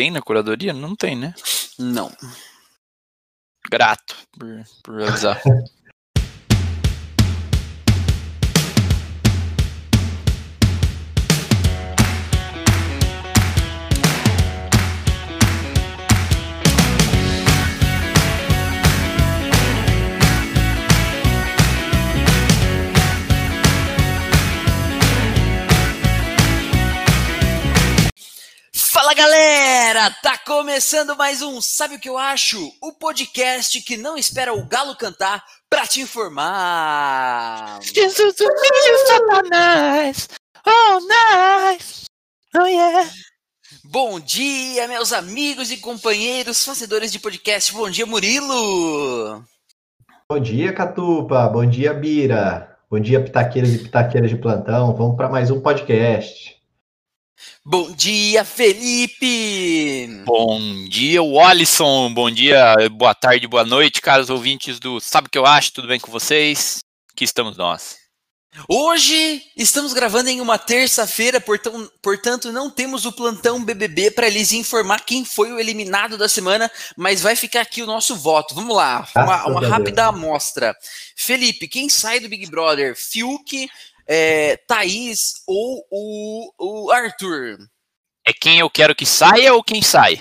tem na curadoria? Não tem, né? Não. Grato por, por avisar. tá começando mais um Sabe o que eu acho? O podcast que não espera o galo cantar pra te informar. Jesus, o filho Satanás! Oh, nice! Oh, yeah! Bom dia, meus amigos e companheiros fazedores de podcast. Bom dia, Murilo. Bom dia, Catupa. Bom dia, Bira. Bom dia, pitaqueiros e pitaqueiras de plantão. Vamos para mais um podcast. Bom dia, Felipe. Bom dia, Wallison. Bom dia, boa tarde, boa noite, caros ouvintes do Sabe o que eu acho? Tudo bem com vocês? Aqui estamos nós. Hoje estamos gravando em uma terça-feira, portanto não temos o plantão BBB para lhes informar quem foi o eliminado da semana, mas vai ficar aqui o nosso voto. Vamos lá, uma, uma rápida amostra. Felipe, quem sai do Big Brother? Fiuk, é, Thaís ou o, o Arthur? É quem eu quero que saia ou quem sai?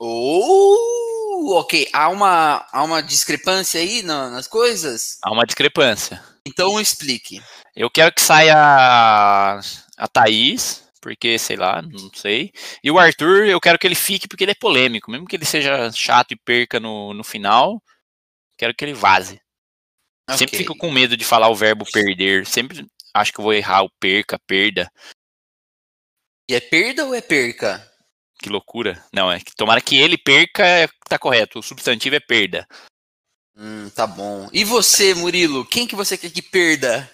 Oh, ok. Há uma, há uma discrepância aí na- nas coisas? Há uma discrepância. Então explique. Eu quero que saia a, a Thaís, porque, sei lá, não sei. E o Arthur, eu quero que ele fique porque ele é polêmico. Mesmo que ele seja chato e perca no, no final, quero que ele vaze. Sempre Ok. fico com medo de falar o verbo perder. Sempre acho que eu vou errar o perca, perda. E é perda ou é perca? Que loucura. Não, é que tomara que ele perca, é- tá correto. O substantivo é perda. Hum, tá bom. E você, Murilo? Quem que você quer que perda?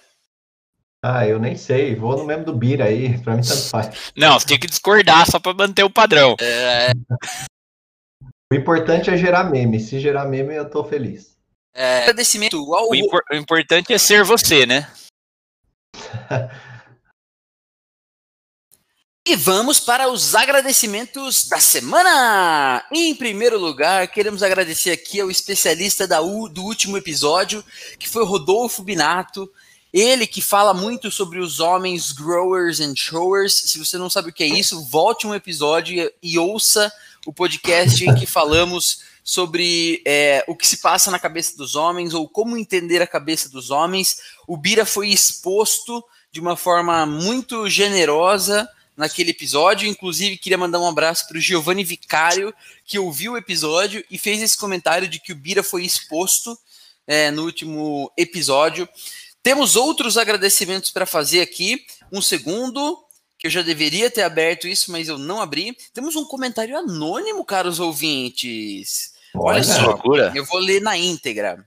Ah, eu nem sei. Vou no mesmo do Bira aí. Para mim, tanto faz. Não, você tinha que discordar só pra manter o padrão. É, O importante é gerar meme. Se gerar meme, eu tô feliz. É, agradecimento ao O, impor- o importante é ser você, né? E vamos para os agradecimentos da semana! Em primeiro lugar, queremos agradecer aqui ao especialista da U- do último episódio, que foi o Rodolfo Binato. Ele que fala muito sobre os homens growers and showers. Se você não sabe o que é isso, volte um episódio e, e ouça o podcast em que falamos sobre é, o que se passa na cabeça dos homens ou como entender a cabeça dos homens. O Bira foi exposto de uma forma muito generosa naquele episódio. Inclusive, queria mandar um abraço para o Giovanni Vicário, que ouviu o episódio e fez esse comentário de que o Bira foi exposto é, no último episódio. Temos outros agradecimentos para fazer aqui. Um segundo, que eu já deveria ter aberto isso, mas eu não abri. Temos um comentário anônimo, caros ouvintes. Olha só. loucura. Eu vou ler na íntegra.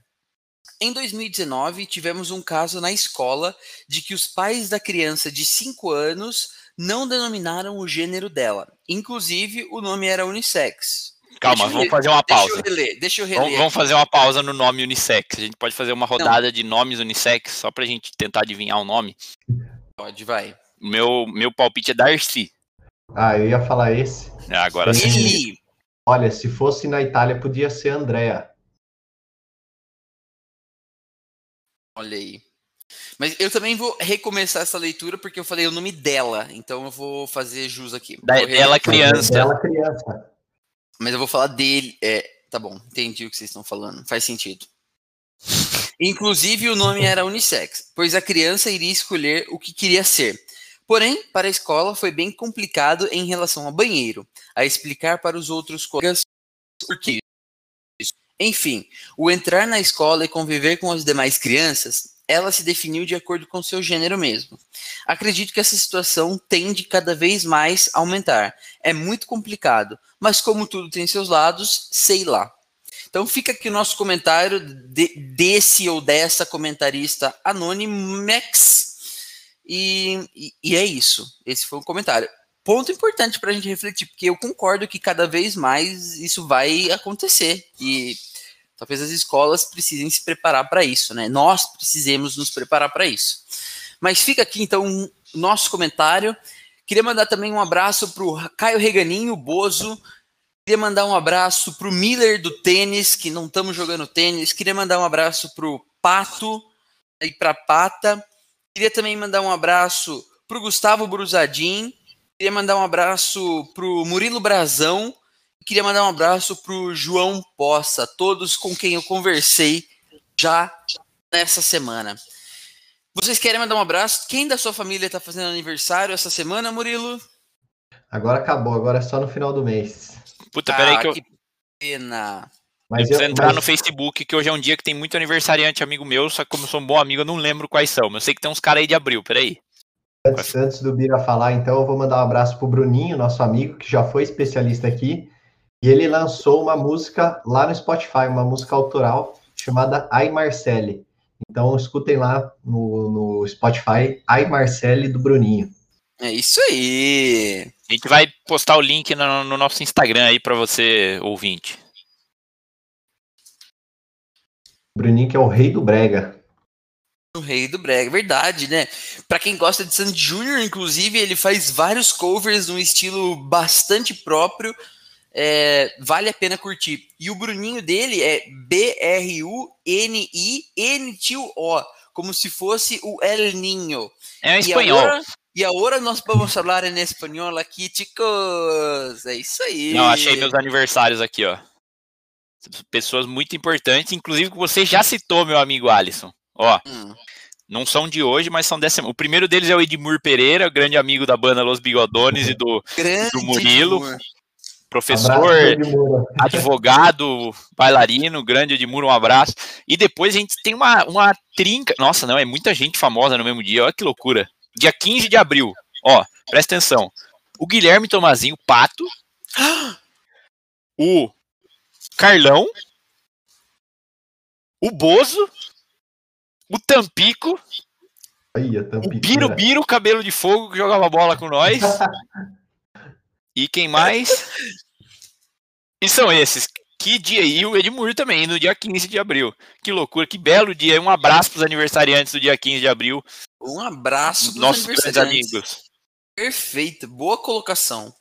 Em 2019, tivemos um caso na escola de que os pais da criança de 5 anos não denominaram o gênero dela. Inclusive, o nome era unissex. Calma, Deixa vamos fazer uma Deixa pausa. eu reler, deixa eu reler. Vamos, vamos fazer uma pausa no nome unissex. A gente pode fazer uma rodada de nomes unissex, só pra gente tentar adivinhar o nome. Pode, vai. Meu, meu palpite é Darcy. Ah, eu ia falar esse. É, Agora sim. Olha, se fosse na Itália, podia ser Andrea. Olha aí. Mas eu também vou recomeçar essa leitura porque eu falei o nome dela. Então eu vou fazer jus aqui. Da- dela criança. Ela criança. Mas eu vou falar dele. É, tá bom, entendi o que vocês estão falando. Faz sentido. Inclusive, o nome era unissex, pois a criança iria escolher o que queria ser. Porém, para a escola foi bem complicado em relação ao banheiro, a explicar para os outros colegas por que. Enfim, o entrar na escola e conviver com as demais crianças, ela se definiu de acordo com seu gênero mesmo. Acredito que essa situação tende cada vez mais a aumentar. É muito complicado, mas como tudo tem seus lados, sei lá. Então fica aqui o nosso comentário de- desse ou dessa comentarista Anonymex. E, e, é isso. Esse foi o comentário. Ponto importante para a gente refletir, porque eu concordo que cada vez mais isso vai acontecer. E talvez as escolas precisem se preparar para isso, né? Nós precisemos nos preparar para isso. Mas fica aqui então o nosso comentário. Queria mandar também um abraço pro Caio Reganinho, Bozo. Queria mandar um abraço pro Miller do tênis, que não estamos jogando tênis. Queria mandar um abraço pro Pato e pra Pata. Queria também mandar um abraço pro Gustavo Brusadin. Queria mandar um abraço pro Murilo Brazão. Queria mandar um abraço pro João Poça, todos com quem eu conversei já nessa semana. Vocês querem mandar um abraço? Quem da sua família está fazendo aniversário essa semana, Murilo? Agora acabou, agora é só no final do mês. Puta, peraí Ah, que eu, que pena. Mas eu preciso eu, entrar mas- no Facebook, que hoje é um dia que tem muito aniversariante amigo meu, só que como eu sou um bom amigo, eu não lembro quais são. Mas eu sei que tem uns caras aí de abril, peraí. Antes, antes do Bira falar, então, eu vou mandar um abraço pro Bruninho, nosso amigo, que já foi especialista aqui. E ele lançou uma música lá no Spotify, uma música autoral chamada Ai Marcele. Então, escutem lá no, no Spotify Ai Marcele do Bruninho. É isso aí. A gente vai postar o link no, no nosso Instagram aí pra você, ouvinte. Bruninho que é o rei do brega. O rei do brega, verdade, né? Pra quem gosta de Sandy Júnior, inclusive, ele faz vários covers num estilo bastante próprio. É, vale a pena curtir. E o Bruninho dele é B-R-U-N-I-N-T-O, como se fosse o El Ninho. É em espanhol. agora, e agora nós vamos falar em espanhol aqui, chicos. É isso aí. Não, achei meus aniversários aqui, ó. Pessoas muito importantes, inclusive que você já citou, meu amigo Alisson. Ó, Hum, não são de hoje, mas são dessa semana. O primeiro deles é o Edmur Pereira, grande amigo da banda Los Bigodones e do grande Do Murilo. Edmur. professor, Abraço, advogado, bailarino, grande Edmur, um abraço. E depois a gente tem uma, uma trinca. Nossa, não, é muita gente famosa no mesmo dia, olha que loucura. Dia 15 de abril, ó, presta atenção. O Guilherme Tomazinho Pato, o Carlão, o Bozo, o Tampico, Aí, a o tampiqueira. Biro Biro, cabelo de fogo, que jogava bola com nós. E quem mais? E são esses. Que dia aí o Edmur também, no dia 15 de abril. Que loucura, que belo dia. Um abraço para os aniversariantes do dia 15 de abril. Um abraço pros Nossos amigos. Perfeito, boa colocação.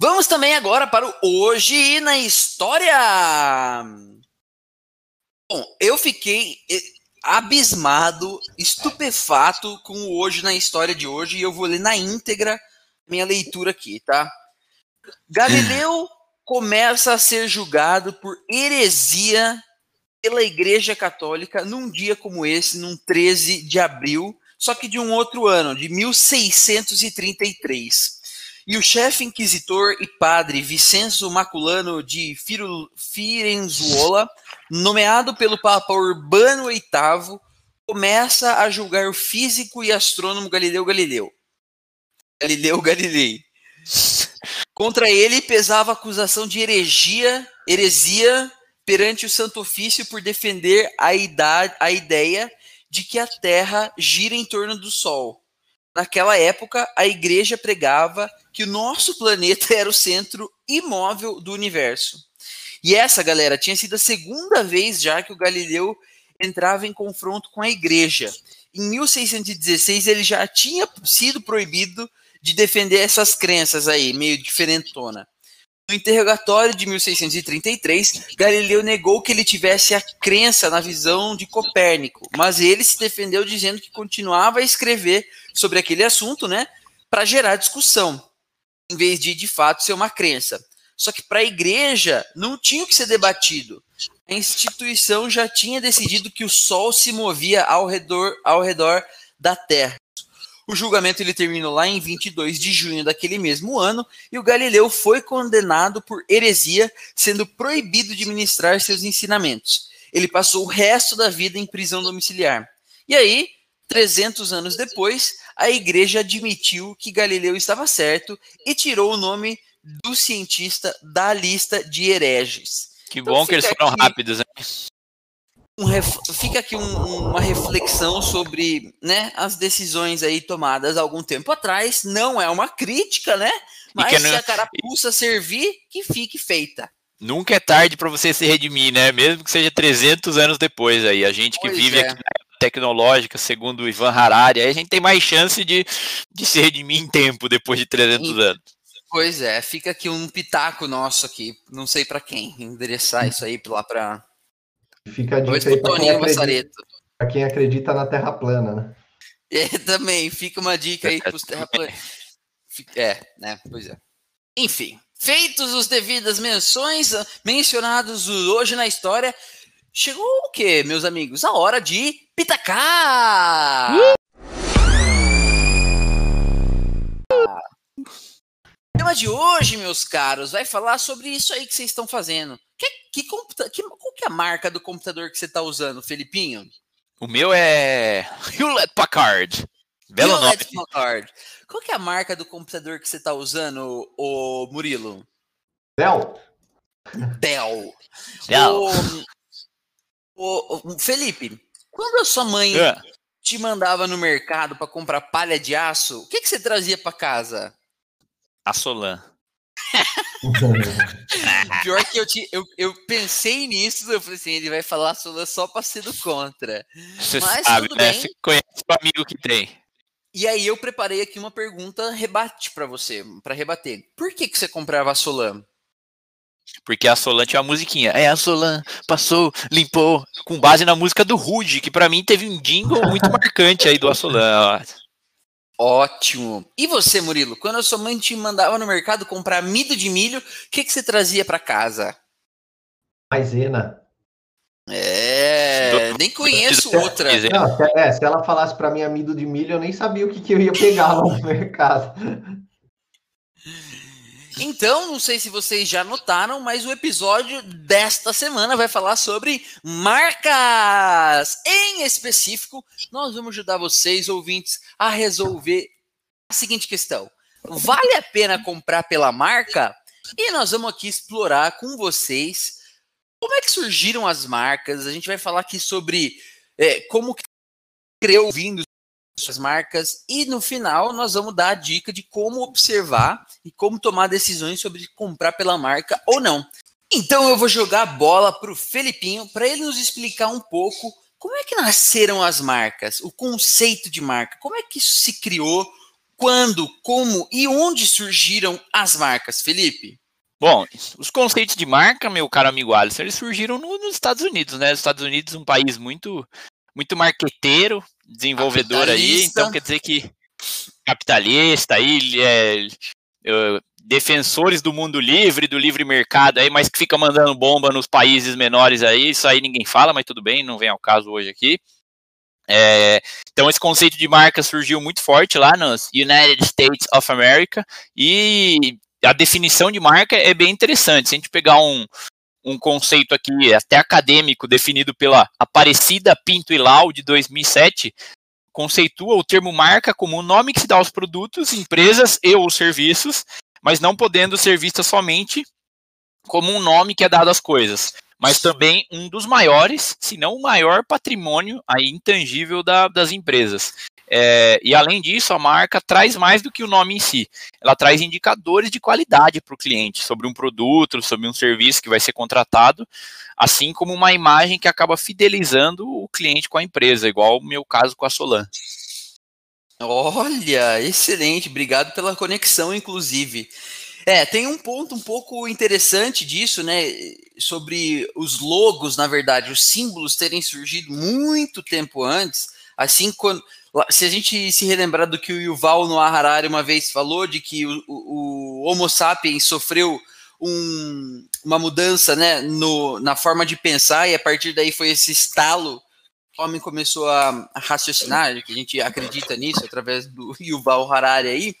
Vamos também agora para o Hoje na História. Bom, eu fiquei eh, abismado, estupefato com o Hoje na História de hoje e eu vou ler na íntegra minha leitura aqui, tá? Galileu começa a ser julgado por heresia pela Igreja Católica num dia como esse, num 13 de abril, só que de um outro ano, de 1633. E o chefe inquisitor e padre Vicenzo Maculano de Firenzuola, nomeado pelo Papa Urbano VIII, começa a julgar o físico e astrônomo Galileu Galileu. Galileu Galilei. Contra ele pesava a acusação de heresia, heresia perante o Santo Ofício por defender a, idade, a ideia de que a Terra gira em torno do Sol. Naquela época, a igreja pregava que o nosso planeta era o centro imóvel do universo. E essa, galera, tinha sido a segunda vez já que o Galileu entrava em confronto com a igreja. Em 1616, ele já tinha sido proibido de defender essas crenças aí, meio diferentona. No interrogatório de 1633, Galileu negou que ele tivesse a crença na visão de Copérnico, mas ele se defendeu dizendo que continuava a escrever sobre aquele assunto, né, para gerar discussão, em vez de de fato ser uma crença. Só que para a igreja não tinha o que ser debatido. A instituição já tinha decidido que o Sol se movia ao redor, ao redor da Terra. O julgamento ele terminou lá em 22 de junho daquele mesmo ano e o Galileu foi condenado por heresia, sendo proibido de ministrar seus ensinamentos. Ele passou o resto da vida em prisão domiciliar. E aí, 300 anos depois, a igreja admitiu que Galileu estava certo e tirou o nome do cientista da lista de hereges. Que Então bom que eles foram aqui- rápidos, né? Um ref- fica aqui um- uma reflexão sobre né, as decisões aí tomadas algum tempo atrás. Não é uma crítica, né? Mas se não- a carapuça servir, que fique feita. Nunca é tarde para você se redimir, né? Mesmo que seja 300 anos depois aí. A gente que Pois vive é. aqui na época tecnológica, segundo o Ivan Harari, aí a gente tem mais chance de, de se redimir em tempo depois de 300 anos. Pois é, fica aqui um pitaco nosso aqui, não sei para quem, endereçar isso aí lá para Fica a dica aí para quem, acredita, quem acredita na Terra plana, né? É, também, fica uma dica aí para os terraplanistas. É, né, pois é. Enfim, feitos os devidas menções mencionados hoje na história, chegou o que, meus amigos? A hora de pitacar! Uh! O tema de hoje, meus caros, vai falar sobre isso aí que vocês estão fazendo. Que, que, que, qual que é a marca do computador que você está usando, Felipinho? O meu é Hewlett Packard. Belo Hewlett nome. Packard. Qual que é a marca do computador que você está usando, o Murilo? Dell. Dell. Dell. O, o, Felipe, quando a sua mãe é. te mandava no mercado para comprar palha de aço, o que, que você trazia para casa? A Solan. Pior que eu, te, eu, eu pensei nisso, eu falei assim, ele vai falar Solan só para ser do contra. Você Mas sabe, tudo né? bem. Você conhece o amigo que tem. E aí eu preparei aqui uma pergunta rebate para você, para rebater. Por que, que você comprava a Solan? Porque a Solan tinha uma musiquinha. É, a Solan passou, limpou, com base na música do Rude, que para mim teve um jingle muito marcante aí do Assolan. Ótimo. E você, Murilo? Quando a sua mãe te mandava no mercado comprar amido de milho, o que, que você trazia para casa? Maisena. É, nem conheço outra. Não, se, é, se ela falasse para mim amido de milho, eu nem sabia o que, que eu ia pegar lá no mercado. Então, não sei se vocês já notaram, mas o episódio desta semana vai falar sobre marcas. Em específico, nós vamos ajudar vocês, ouvintes, a resolver a seguinte questão: vale a pena comprar pela marca? E nós vamos aqui explorar com vocês como é que surgiram as marcas. A gente vai falar aqui sobre é, como criou vindo suas marcas e no final nós vamos dar a dica de como observar e como tomar decisões sobre comprar pela marca ou não. Então eu vou jogar a bola para o Felipinho para ele nos explicar um pouco como é que nasceram as marcas, o conceito de marca, como é que isso se criou, quando, como e onde surgiram as marcas, Felipe? Bom, os conceitos de marca, meu caro amigo Alisson, eles surgiram no, nos Estados Unidos, né? Os Estados Unidos, um país muito, muito marqueteiro, desenvolvedor aí, então quer dizer que capitalista aí, é, é, defensores do mundo livre, do livre mercado aí, mas que fica mandando bomba nos países menores aí, isso aí ninguém fala, mas tudo bem, não vem ao caso hoje aqui. É, então esse conceito de marca surgiu muito forte lá nos United States of America e a definição de marca é bem interessante. Se a gente pegar um, um conceito aqui até acadêmico definido pela Aparecida Pinto e Lau de 2007, conceitua o termo marca como o nome que se dá aos produtos, empresas e ou serviços, mas não podendo ser vista somente como um nome que é dado às coisas, mas também um dos maiores, se não o maior patrimônio aí intangível da, das empresas. É, e além disso, a marca traz mais do que o nome em si. Ela traz indicadores de qualidade para o cliente sobre um produto, sobre um serviço que vai ser contratado, assim como uma imagem que acaba fidelizando o cliente com a empresa, igual o meu caso com a Solan. Olha, excelente, obrigado pela conexão, inclusive. É, tem um ponto um pouco interessante disso, né? Sobre os logos, na verdade, os símbolos terem surgido muito tempo antes. Assim, quando, se a gente se relembrar do que o Yuval Noah Harari uma vez falou, de que o, o, o Homo sapiens sofreu um, uma mudança né, no, na forma de pensar, e a partir daí foi esse estalo que o homem começou a, a raciocinar, que a gente acredita nisso através do Yuval Harari aí.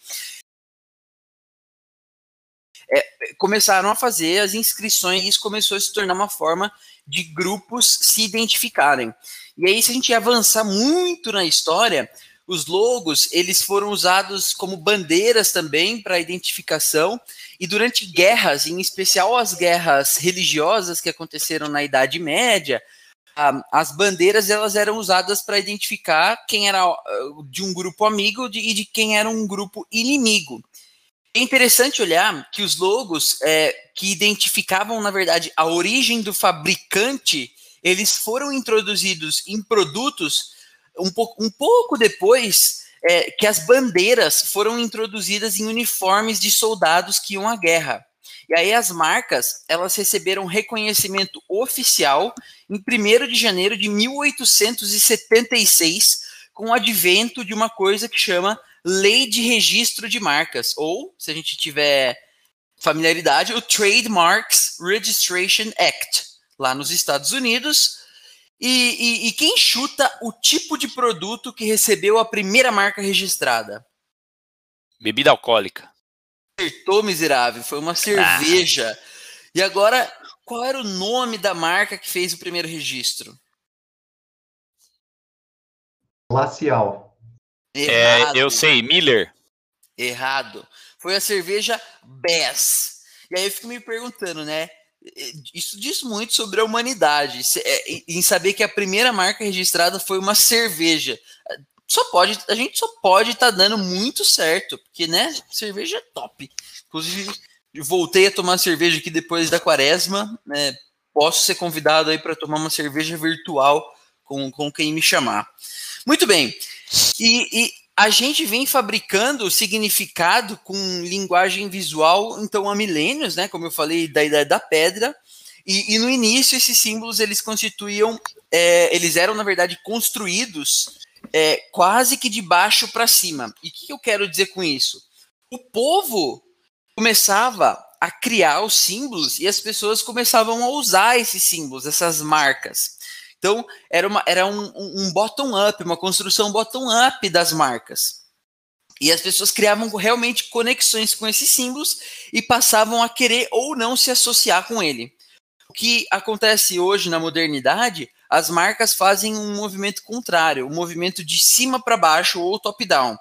É, começaram a fazer as inscrições e isso começou a se tornar uma forma de grupos se identificarem. E aí, se a gente avançar muito na história, os logos eles foram usados como bandeiras também para identificação e durante guerras, em especial as guerras religiosas que aconteceram na Idade Média, as bandeiras elas eram usadas para identificar quem era uh, de um grupo amigo e de quem era um grupo inimigo. É interessante olhar que os logos é, que identificavam, na verdade, a origem do fabricante eles foram introduzidos em produtos um, pouco, um pouco depois é, que as bandeiras foram introduzidas em uniformes de soldados que iam à guerra. E aí as marcas, elas receberam reconhecimento oficial em 1 de janeiro de 1876, com o advento de uma coisa que chama Lei de Registro de Marcas, ou, se a gente tiver familiaridade, o Trademarks Registration Act, lá nos Estados Unidos. E, e, e, quem chuta o tipo de produto que recebeu a primeira marca registrada? Bebida alcoólica. Acertou, miserável. Foi uma cerveja. Ah. E agora, qual era o nome da marca que fez o primeiro registro? Glacial. É, eu sei, Miller. Errado. Foi a cerveja Bess. E aí eu fico me perguntando, né? Isso diz muito sobre a humanidade, é, em saber que a primeira marca registrada foi uma cerveja. Só pode, a gente só pode estar tá dando muito certo, porque né, cerveja é top. Inclusive, voltei a tomar cerveja aqui depois da quaresma, né, posso ser convidado aí para tomar uma cerveja virtual com, com quem me chamar. Muito bem. E, e a gente vem fabricando significado com linguagem visual, então, há milênios, né? Como eu falei, da idade da pedra. E, e no início, esses símbolos, eles constituíam, é, eles eram, na verdade, construídos é, quase que de baixo para cima. E o que eu quero dizer com isso? O povo começava a criar os símbolos e as pessoas começavam a usar esses símbolos, essas marcas. Então, era, uma, era um, um bottom-up, uma construção bottom-up das marcas. E as pessoas criavam realmente conexões com esses símbolos e passavam a querer ou não se associar com ele. O que acontece hoje na modernidade, as marcas fazem um movimento contrário, um movimento de cima para baixo ou top-down.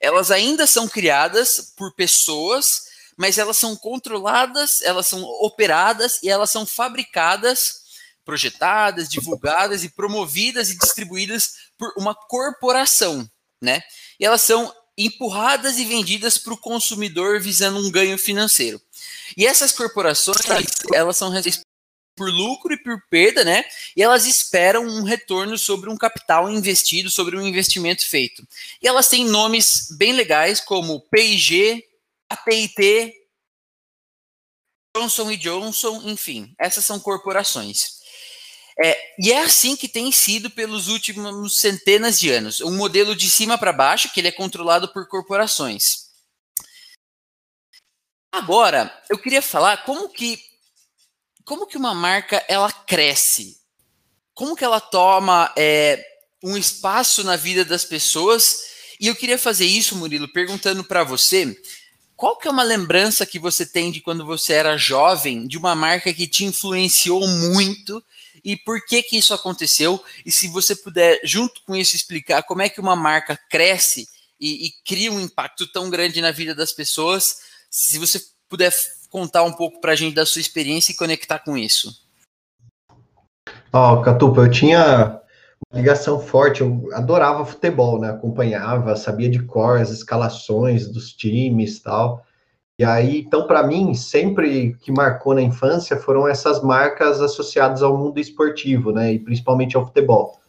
Elas ainda são criadas por pessoas, mas elas são controladas, elas são operadas e elas são fabricadas projetadas, divulgadas e promovidas e distribuídas por uma corporação, né? E elas são empurradas e vendidas para o consumidor visando um ganho financeiro. E essas corporações, elas são por lucro e por perda, né? E elas esperam um retorno sobre um capital investido, sobre um investimento feito. E elas têm nomes bem legais como P&G, AT&T, Johnson Johnson, enfim, essas são corporações. É, e é assim que tem sido pelos últimos centenas de anos. Um modelo de cima para baixo, que ele é controlado por corporações. Agora, eu queria falar como que como que uma marca ela cresce, como que ela toma é, um espaço na vida das pessoas. E eu queria fazer isso, Murilo, perguntando para você qual que é uma lembrança que você tem de quando você era jovem de uma marca que te influenciou muito e por que que isso aconteceu e se você puder junto com isso explicar como é que uma marca cresce e, e cria um impacto tão grande na vida das pessoas, se você puder contar um pouco para a gente da sua experiência e conectar com isso. Ó, oh, Catupa, eu tinha ligação forte, eu adorava futebol, né? Acompanhava, sabia de cor as escalações dos times tal. E aí, então, para mim, sempre que marcou na infância foram essas marcas associadas ao mundo esportivo, né? E principalmente ao futebol.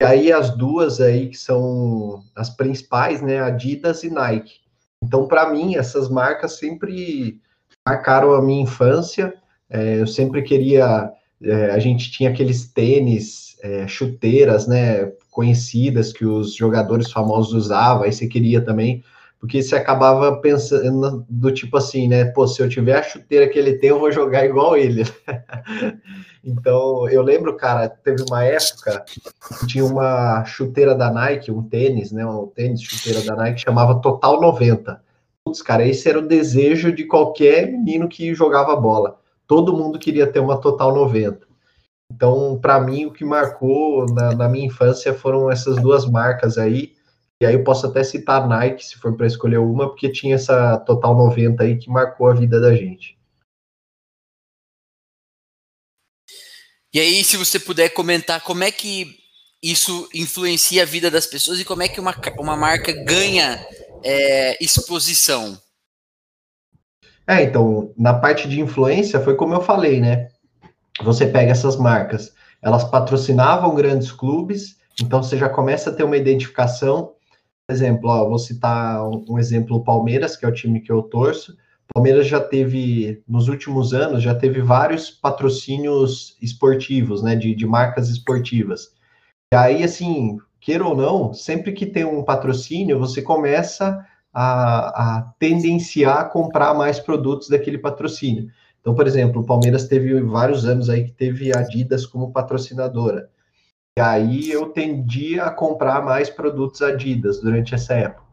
E aí, as duas aí que são as principais, né? Adidas e Nike. Então, para mim, essas marcas sempre marcaram a minha infância. É, eu sempre queria. É, a gente tinha aqueles tênis, é, chuteiras, né? Conhecidas que os jogadores famosos usavam. Aí você queria também porque você acabava pensando do tipo assim, né? Pô, se eu tiver a chuteira que ele tem, eu vou jogar igual ele. então, eu lembro, cara, teve uma época que tinha uma chuteira da Nike, um tênis, né? Um tênis chuteira da Nike chamava Total 90. Putz, cara, esse era o desejo de qualquer menino que jogava bola. Todo mundo queria ter uma Total 90. Então, para mim, o que marcou na, na minha infância foram essas duas marcas aí e aí eu posso até citar Nike, se for para escolher uma, porque tinha essa Total 90 aí que marcou a vida da gente. E aí, se você puder comentar como é que isso influencia a vida das pessoas e como é que uma, uma marca ganha é, exposição? É, então, na parte de influência, foi como eu falei, né? Você pega essas marcas, elas patrocinavam grandes clubes, Então você já começa a ter uma identificação. Exemplo, ó, vou citar um, exemplo, o Palmeiras, que é o time que eu torço. Palmeiras já teve, nos últimos anos, já teve vários patrocínios esportivos, né, de, de marcas esportivas. E aí, assim, queira ou não, sempre que tem um patrocínio, você começa a, a tendenciar a comprar mais produtos daquele patrocínio. Então, por exemplo, o Palmeiras teve vários anos aí que teve Adidas como patrocinadora. E aí eu tendi a comprar mais produtos Adidas durante essa época.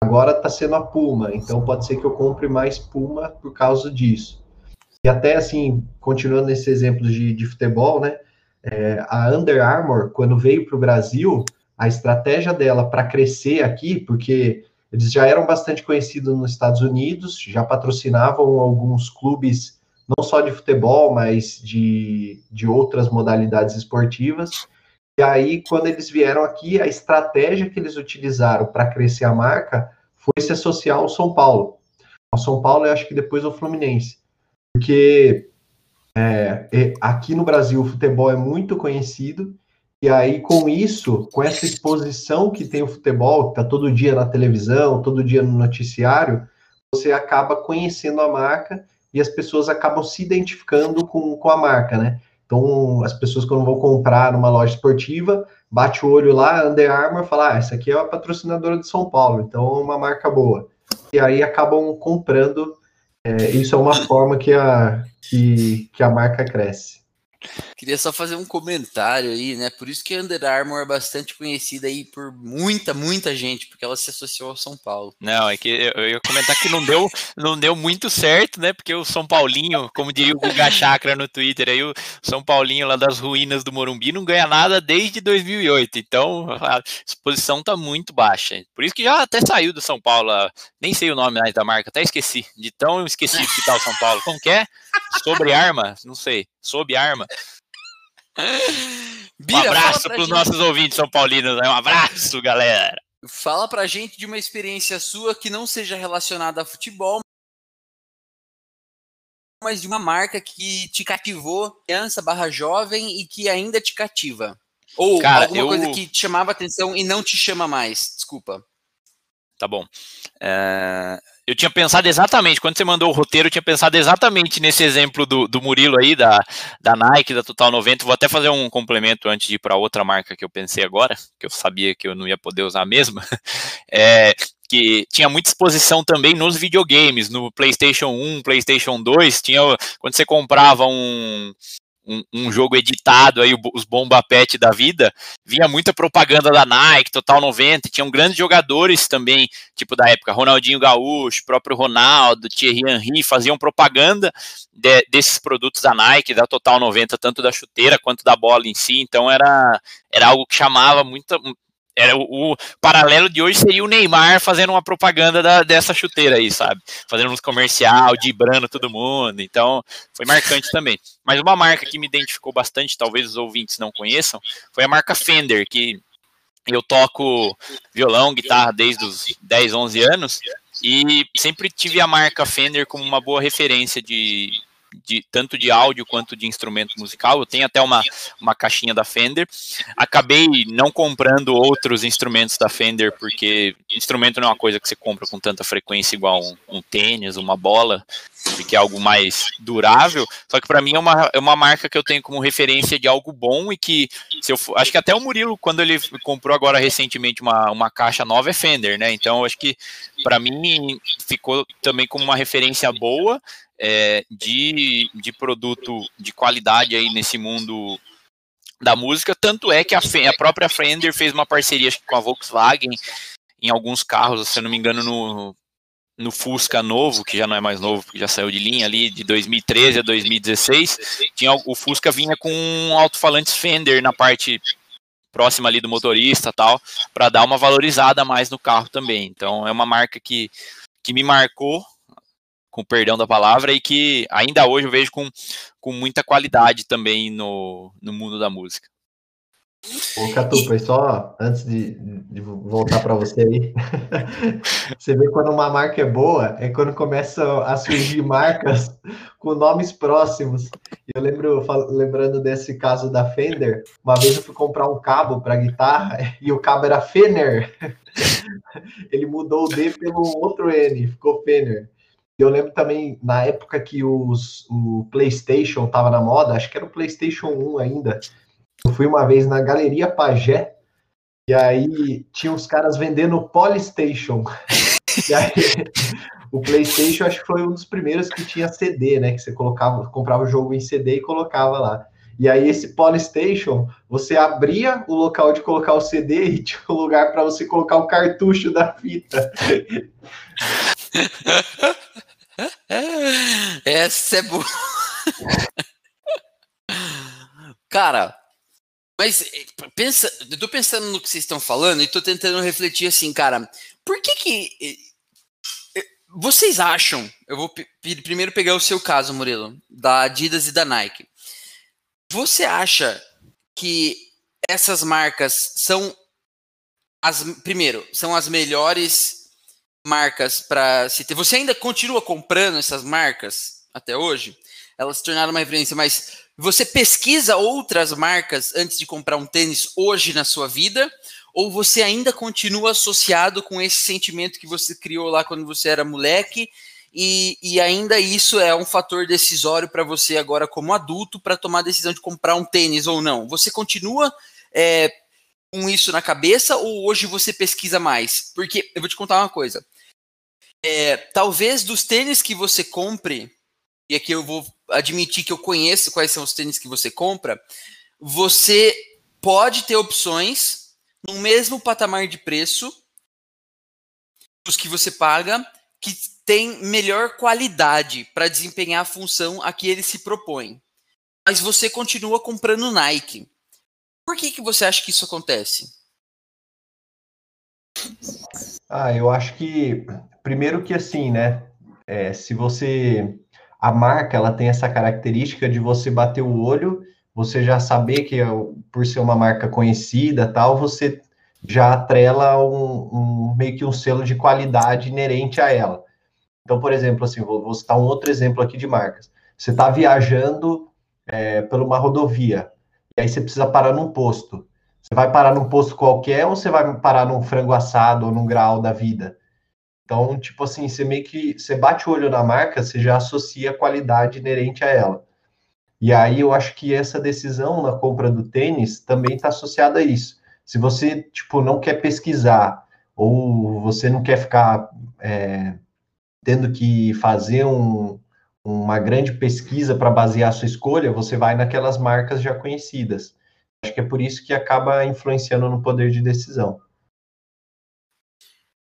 Agora está sendo a Puma, então pode ser que eu compre mais Puma por causa disso. E até assim, continuando nesse exemplo de, de futebol, né? É, a Under Armour, quando veio para o Brasil, a estratégia dela para crescer aqui, porque eles já eram bastante conhecidos nos Estados Unidos, já patrocinavam alguns clubes, não só de futebol, mas de, de outras modalidades esportivas. E aí, quando eles vieram aqui, a estratégia que eles utilizaram para crescer a marca foi se associar ao São Paulo. Ao São Paulo, eu acho que depois ao Fluminense. Porque é, aqui no Brasil o futebol é muito conhecido e aí, com isso, com essa exposição que tem o futebol, que está todo dia na televisão, todo dia no noticiário, você acaba conhecendo a marca e as pessoas acabam se identificando com, com a marca, né? Então, as pessoas quando vão comprar numa loja esportiva, bate o olho lá, Under Armour, fala, ah, essa aqui é a patrocinadora de São Paulo, então é uma marca boa. E aí acabam comprando, é, isso é uma forma que a, que, que a marca cresce. Queria só fazer um comentário aí, né? Por isso que a Under Armour é bastante conhecida aí por muita, muita gente, porque ela se associou ao São Paulo. Não, é que eu ia comentar que não deu, não deu muito certo, né? Porque o São Paulinho, como diria o Guga Chakra no Twitter, aí o São Paulinho lá das ruínas do Morumbi não ganha nada desde 2008. Então a exposição tá muito baixa. Por isso que já até saiu do São Paulo, nem sei o nome mais da marca, até esqueci. De tão esquecido que tá o São Paulo. Como que é? Sobre arma? Não sei. Sob arma. Bira, um abraço para os nossos ouvintes são paulinos. Né? Um abraço, galera. Fala pra gente de uma experiência sua que não seja relacionada a futebol, mas de uma marca que te cativou, criança barra jovem e que ainda te cativa. Ou Cara, alguma eu... coisa que te chamava atenção e não te chama mais. Desculpa. Tá bom. É eu tinha pensado exatamente, quando você mandou o roteiro, eu tinha pensado exatamente nesse exemplo do, do Murilo aí, da, da Nike, da Total 90. Vou até fazer um complemento antes de ir para outra marca que eu pensei agora, que eu sabia que eu não ia poder usar a mesma. É, que tinha muita exposição também nos videogames, no PlayStation 1, PlayStation 2, tinha quando você comprava um, um, um, jogo editado aí, os bomba pet da vida, vinha muita propaganda da Nike, Total 90, tinham grandes jogadores também, tipo da época, Ronaldinho Gaúcho, próprio Ronaldo, Thierry Henry, faziam propaganda de, desses produtos da Nike, da Total 90, tanto da chuteira quanto da bola em si, então era, era algo que chamava muita, era o, o, paralelo de hoje seria o Neymar fazendo uma propaganda da, dessa chuteira aí, sabe? Fazendo uns comercial, dibrando todo mundo. Então, foi marcante também. Mas uma marca que me identificou bastante, talvez os ouvintes não conheçam, foi a marca Fender, que eu toco violão, guitarra desde os 10, 11 anos e sempre tive a marca Fender como uma boa referência de, de, tanto de áudio quanto de instrumento musical. Eu tenho até uma, uma caixinha da Fender. Acabei não comprando outros instrumentos da Fender, porque instrumento não é uma coisa que você compra com tanta frequência igual um, um tênis, uma bola, porque é algo mais durável. Só que para mim é uma, é uma marca que eu tenho como referência de algo bom e que se eu acho que até o Murilo quando ele comprou agora recentemente uma, uma caixa nova é Fender, né? Então acho que para mim ficou também como uma referência boa é, de, de produto de qualidade aí nesse mundo da música, tanto é que a, a própria Fender fez uma parceria com a Volkswagen em alguns carros, se eu não me engano, no, no Fusca novo, que já não é mais novo, porque já saiu de linha ali, de 2013 a 2016, tinha, o Fusca vinha com alto-falantes Fender na parte próxima ali do motorista tal, para dar uma valorizada mais no carro também. Então é uma marca que, que me marcou com perdão da palavra, e que ainda hoje eu vejo com, com muita qualidade também no, no mundo da música. Ô, Catupa, e só antes de, de voltar para você aí, você vê quando uma marca é boa, é quando começam a surgir marcas com nomes próximos. Eu lembro, lembrando desse caso da Fender, uma vez eu fui comprar um cabo para guitarra e o cabo era Fender. Ele mudou o D pelo outro N, ficou Fender. Eu lembro também, na época que os, o PlayStation estava na moda, acho que era o PlayStation 1 ainda, eu fui uma vez na Galeria Pagé, e aí tinha uns caras vendendo Polystation. E aí, o PlayStation acho que foi um dos primeiros que tinha CD, né? Que você colocava, comprava o jogo em CD e colocava lá. E aí esse Polystation, você abria o local de colocar o CD e tinha um lugar para você colocar o cartucho da fita. Essa é boa. Cara, mas eh, pensa, eu tô pensando no que vocês estão falando e tô tentando refletir assim, cara, por que que eh, eh, vocês acham? Eu vou primeiro pegar o seu caso, Murilo, da Adidas e da Nike. Você acha que essas marcas são as primeiro, são as melhores marcas para se ter? Você ainda continua comprando essas marcas até hoje? Elas se tornaram uma referência, mas você pesquisa outras marcas antes de comprar um tênis hoje na sua vida? Ou você ainda continua associado com esse sentimento que você criou lá quando você era moleque? E, e ainda isso é um fator decisório para você agora, como adulto, para tomar a decisão de comprar um tênis ou não? Você continua é, com isso na cabeça ou hoje você pesquisa mais? Porque eu vou te contar uma coisa. É, talvez dos tênis que você compre e aqui eu vou admitir que eu conheço quais são os tênis que você compra, você pode ter opções no mesmo patamar de preço os que você paga que tem melhor qualidade para desempenhar a função a que ele se propõe. Mas você continua comprando Nike. Por que, que você acha que isso acontece? Ah, eu acho que primeiro que assim, né? É, se você a marca ela tem essa característica de você bater o olho, você já saber que por ser uma marca conhecida tal, você já atrela um, um meio que um selo de qualidade inerente a ela. Então, por exemplo, assim, vou, vou citar um outro exemplo aqui de marcas. Você está viajando é, por uma rodovia, e aí você precisa parar num posto. Você vai parar num posto qualquer ou você vai parar num frango assado ou num grau da vida? Então, tipo assim, você meio que você bate o olho na marca, você já associa a qualidade inerente a ela. E aí eu acho que essa decisão na compra do tênis também está associada a isso. Se você, tipo, não quer pesquisar ou você não quer ficar é, tendo que fazer um, uma grande pesquisa para basear a sua escolha, você vai naquelas marcas já conhecidas. Acho que é por isso que acaba influenciando no poder de decisão.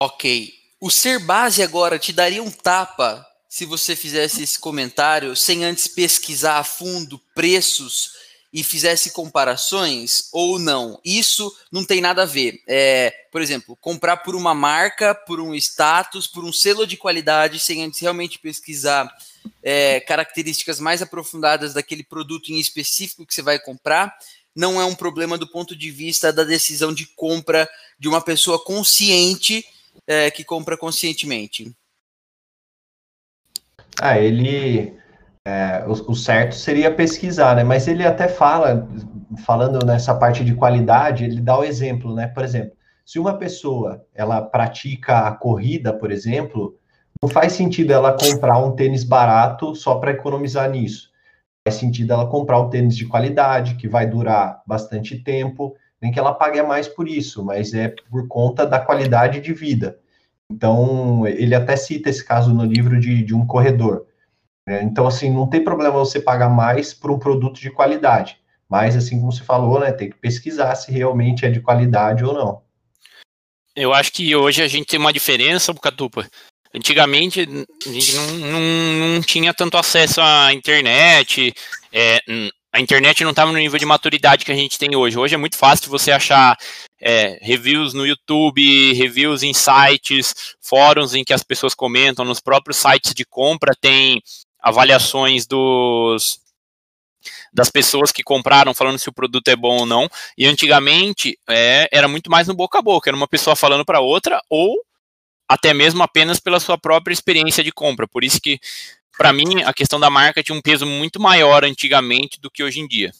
Ok, o ser base agora te daria um tapa se você fizesse esse comentário sem antes pesquisar a fundo preços e fizesse comparações ou não? Isso não tem nada a ver. É, por exemplo, comprar por uma marca, por um status, por um selo de qualidade, sem antes realmente pesquisar é, características mais aprofundadas daquele produto em específico que você vai comprar, não é um problema do ponto de vista da decisão de compra de uma pessoa consciente é, que compra conscientemente? Ah, ele. É, o, o, certo seria pesquisar, né? Mas ele até fala, falando nessa parte de qualidade, ele dá o exemplo, né? Por exemplo, se uma pessoa ela pratica a corrida, por exemplo, não faz sentido ela comprar um tênis barato só para economizar nisso. Faz sentido ela comprar um tênis de qualidade, que vai durar bastante tempo, nem que ela pague mais por isso, mas é por conta da qualidade de vida. Então, ele até cita esse caso no livro de, de um corredor. Né? Então, assim, não tem problema você pagar mais por um produto de qualidade. Mas, assim como você falou, né, tem que pesquisar se realmente é de qualidade ou não. Eu acho que hoje a gente tem uma diferença, Bucatupa. Antigamente, a gente não, não, não tinha tanto acesso à internet, é, a internet não estava no nível de maturidade que a gente tem hoje. Hoje é muito fácil você achar é, reviews no YouTube, reviews em sites, fóruns em que as pessoas comentam, nos próprios sites de compra tem avaliações dos das pessoas que compraram falando se o produto é bom ou não. E antigamente é, era muito mais no boca a boca, era uma pessoa falando para outra ou até mesmo apenas pela sua própria experiência de compra. Por isso que, para mim, a questão da marca tinha um peso muito maior antigamente do que hoje em dia.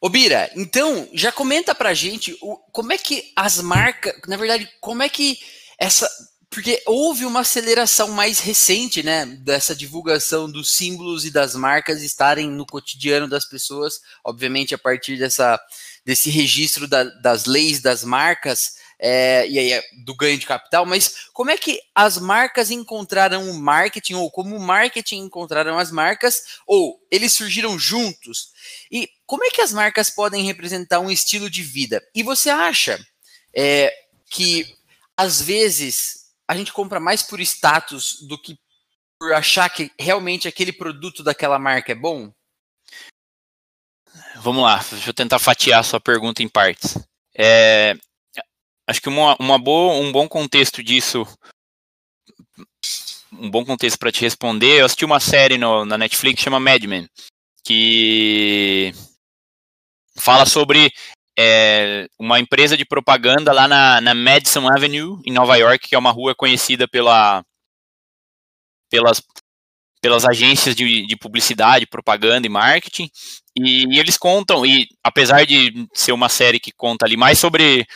Ô Bira, então já comenta pra gente o, como é que as marcas, na verdade, como é que essa porque houve uma aceleração mais recente, né, dessa divulgação dos símbolos e das marcas estarem no cotidiano das pessoas, obviamente a partir dessa, desse registro da, das leis das marcas é, e aí é do ganho de capital, mas como é que as marcas encontraram o marketing, ou como o marketing encontraram as marcas, ou eles surgiram juntos? E como é que as marcas podem representar um estilo de vida? E você acha é, que às vezes a gente compra mais por status do que por achar que realmente aquele produto daquela marca é bom? Vamos lá, deixa eu tentar fatiar a sua pergunta em partes. É, acho que uma, uma boa, um bom contexto disso, um bom contexto para te responder, eu assisti uma série no, na Netflix que chama Mad Men, que fala sobre é, uma empresa de propaganda lá na, na, Madison Avenue, em Nova York, que é uma rua conhecida pela, pelas, pelas agências de, de publicidade, propaganda e marketing. E, e, eles contam, e apesar de ser uma série que conta ali mais sobre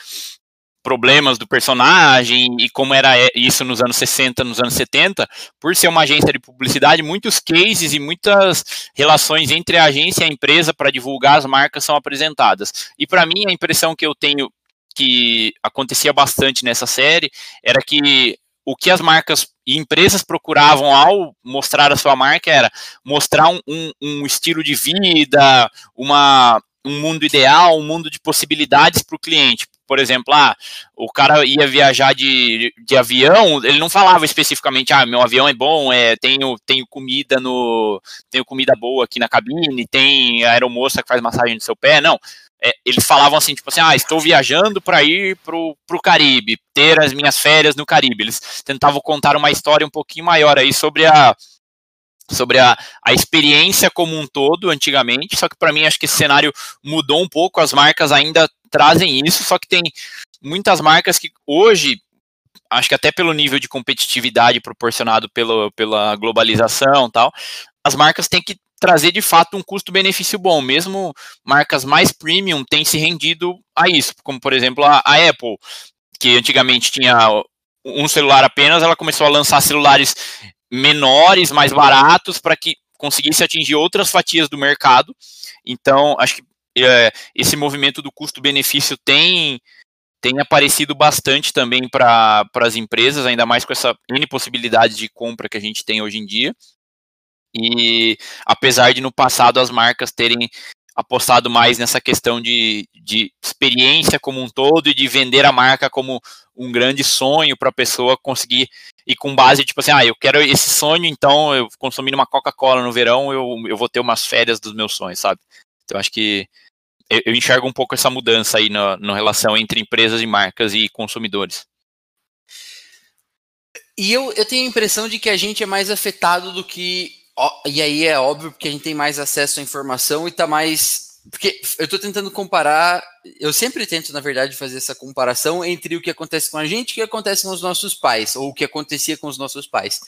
problemas do personagem e como era isso nos anos 60, nos anos 70, por ser uma agência de publicidade, muitos cases e muitas relações entre a agência e a empresa para divulgar as marcas são apresentadas. E para mim, a impressão que eu tenho que acontecia bastante nessa série era que o que as marcas e empresas procuravam ao mostrar a sua marca era mostrar um, um, um estilo de vida, uma, um mundo ideal, um mundo de possibilidades para o cliente por exemplo, ah, o cara ia viajar de, de avião, ele não falava especificamente, ah, meu avião é bom, é, tenho, tenho comida no. Tenho comida boa aqui na cabine, tem aeromoça que faz massagem no seu pé, não. É, eles falavam assim, tipo assim, ah, estou viajando para ir pro, pro Caribe, ter as minhas férias no Caribe. Eles tentavam contar uma história um pouquinho maior aí sobre a, sobre a, a experiência como um todo antigamente, só que para mim acho que esse cenário mudou um pouco, as marcas ainda trazem isso, só que tem muitas marcas que hoje, acho que até pelo nível de competitividade proporcionado pelo, pela globalização tal, as marcas têm que trazer de fato um custo-benefício bom, mesmo marcas mais premium têm se rendido a isso, como por exemplo a, a Apple, que antigamente tinha um celular apenas, ela começou a lançar celulares menores, mais baratos, para que conseguisse atingir outras fatias do mercado. Então, acho que é, esse movimento do custo-benefício tem, tem aparecido bastante também para as empresas, ainda mais com essa N possibilidade de compra que a gente tem hoje em dia. E apesar de no passado as marcas terem apostado mais nessa questão de, de experiência como um todo e de vender a marca como um grande sonho para a pessoa conseguir e com base, tipo assim, ah, eu quero esse sonho, então eu consumindo uma Coca-Cola no verão, eu, eu vou ter umas férias dos meus sonhos, sabe? Então acho que eu, eu enxergo um pouco essa mudança aí na, na relação entre empresas e marcas e consumidores. E eu, eu tenho a impressão de que a gente é mais afetado do que. E aí é óbvio porque a gente tem mais acesso à informação e está mais porque eu estou tentando comparar, eu sempre tento, na verdade, fazer essa comparação entre o que acontece com a gente e o que acontece com os nossos pais, ou o que acontecia com os nossos pais.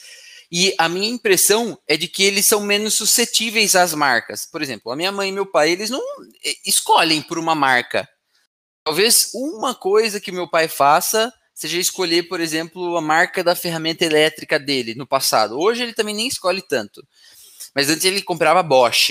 E a minha impressão é de que eles são menos suscetíveis às marcas. Por exemplo, a minha mãe e meu pai, eles não eh, escolhem por uma marca. Talvez uma coisa que meu pai faça seja escolher, por exemplo, a marca da ferramenta elétrica dele no passado. Hoje ele também nem escolhe tanto. Mas antes ele comprava Bosch.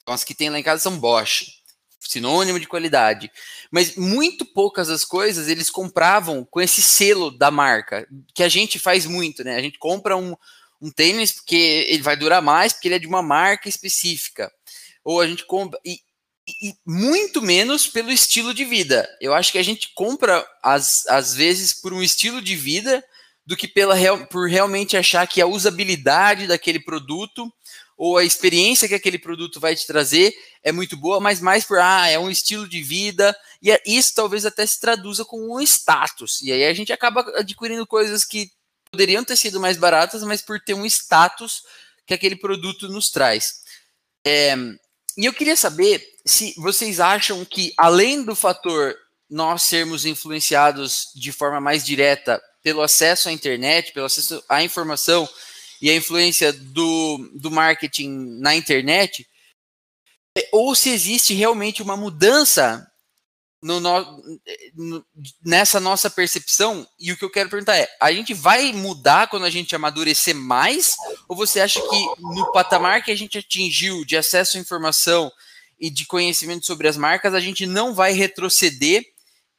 Então, as que tem lá em casa são Bosch, sinônimo de qualidade. Mas muito poucas das coisas eles compravam com esse selo da marca, que a gente faz muito, né? A gente compra um, um tênis porque ele vai durar mais, porque ele é de uma marca específica. Ou a gente compra. E, e muito menos pelo estilo de vida. Eu acho que a gente compra, às, às vezes, por um estilo de vida do que pela, por realmente achar que a usabilidade daquele produto ou a experiência que aquele produto vai te trazer é muito boa, mas mais por, ah, é um estilo de vida, e é, isso talvez até se traduza com um status, e aí a gente acaba adquirindo coisas que poderiam ter sido mais baratas, mas por ter um status que aquele produto nos traz. É, E eu queria saber se vocês acham que, além do fator nós sermos influenciados de forma mais direta pelo acesso à internet, pelo acesso à informação e a influência do, do marketing na internet, ou se existe realmente uma mudança no, no, nessa nossa percepção, e o que eu quero perguntar é: a gente vai mudar quando a gente amadurecer mais? Ou você acha que no patamar que a gente atingiu de acesso à informação e de conhecimento sobre as marcas, a gente não vai retroceder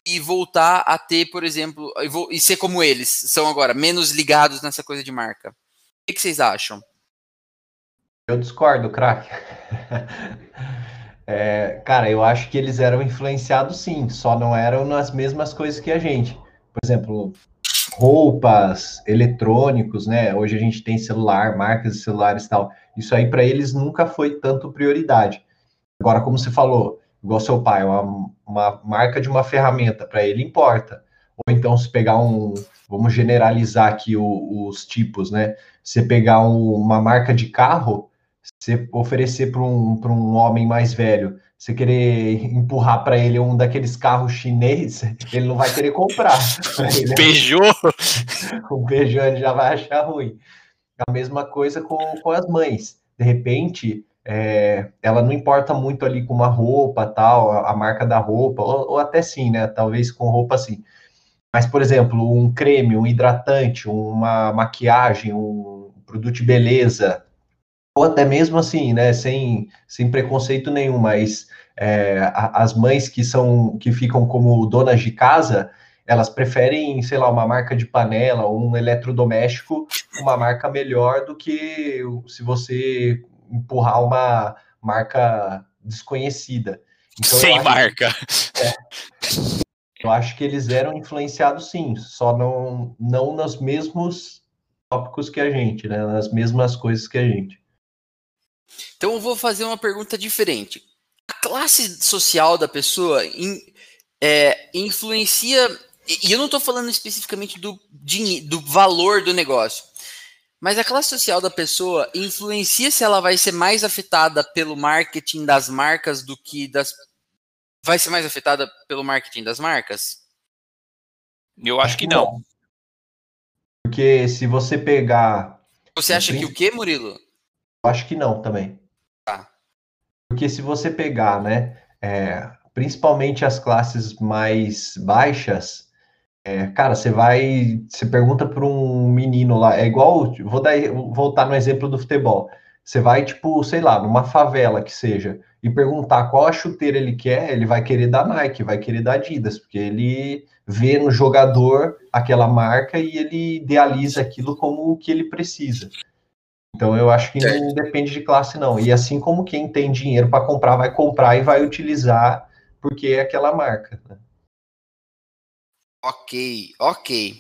e voltar a ter, por exemplo, e ser como eles são agora, menos ligados nessa coisa de marca? O que, vocês acham? Eu discordo, craque. É, cara, eu acho que eles eram influenciados sim, só não eram nas mesmas coisas que a gente. Por exemplo, roupas, eletrônicos, né? Hoje a gente tem celular, marcas de celulares e tal. Isso aí para eles nunca foi tanto prioridade. Agora, como você falou, igual seu pai, uma, uma marca de uma ferramenta, para ele importa. Ou então, se pegar um, vamos generalizar aqui o, os tipos, né? Você pegar um, uma marca de carro, você oferecer para um, um homem mais velho, você querer empurrar para ele um daqueles carros chinês, ele não vai querer comprar. Ele, Peugeot? o Peugeot ele já vai achar ruim. A mesma coisa com, com as mães. De repente, é, ela não importa muito ali com uma roupa, tal, a, a marca da roupa, ou, ou, até sim, né? Talvez com roupa assim. Mas, por exemplo, um creme, um hidratante, uma maquiagem, um produto de beleza, ou até mesmo assim, né, sem, sem preconceito nenhum, mas é, as mães que são que ficam como donas de casa, elas preferem, sei lá, uma marca de panela, um eletrodoméstico, uma marca melhor do que se você empurrar uma marca desconhecida. Então, sem marca. Que, é, eu acho que eles eram influenciados sim, só não, não nos mesmos tópicos que a gente, né? Nas mesmas coisas que a gente. Então eu vou fazer uma pergunta diferente. A classe social da pessoa in, é, influencia. E eu não estou falando especificamente do, do valor do negócio. Mas a classe social da pessoa influencia se ela vai ser mais afetada pelo marketing das marcas do que das. Vai ser mais afetada pelo marketing das marcas? Eu acho que não. Porque se você pegar. Você acha que o que, Murilo? Eu acho que não também. Tá. Porque se você pegar, né, é, principalmente as classes mais baixas, é, cara, você vai, você pergunta para um menino lá, é igual, vou dar, voltar no exemplo do futebol. Você vai, tipo, sei lá, numa favela que seja, e perguntar qual a chuteira ele quer, ele vai querer da Nike, vai querer da Adidas, porque ele vê no jogador aquela marca e ele idealiza aquilo como o que ele precisa. Então eu acho que não depende de classe, não. E assim como quem tem dinheiro para comprar, vai comprar e vai utilizar porque é aquela marca. Né? Ok, ok.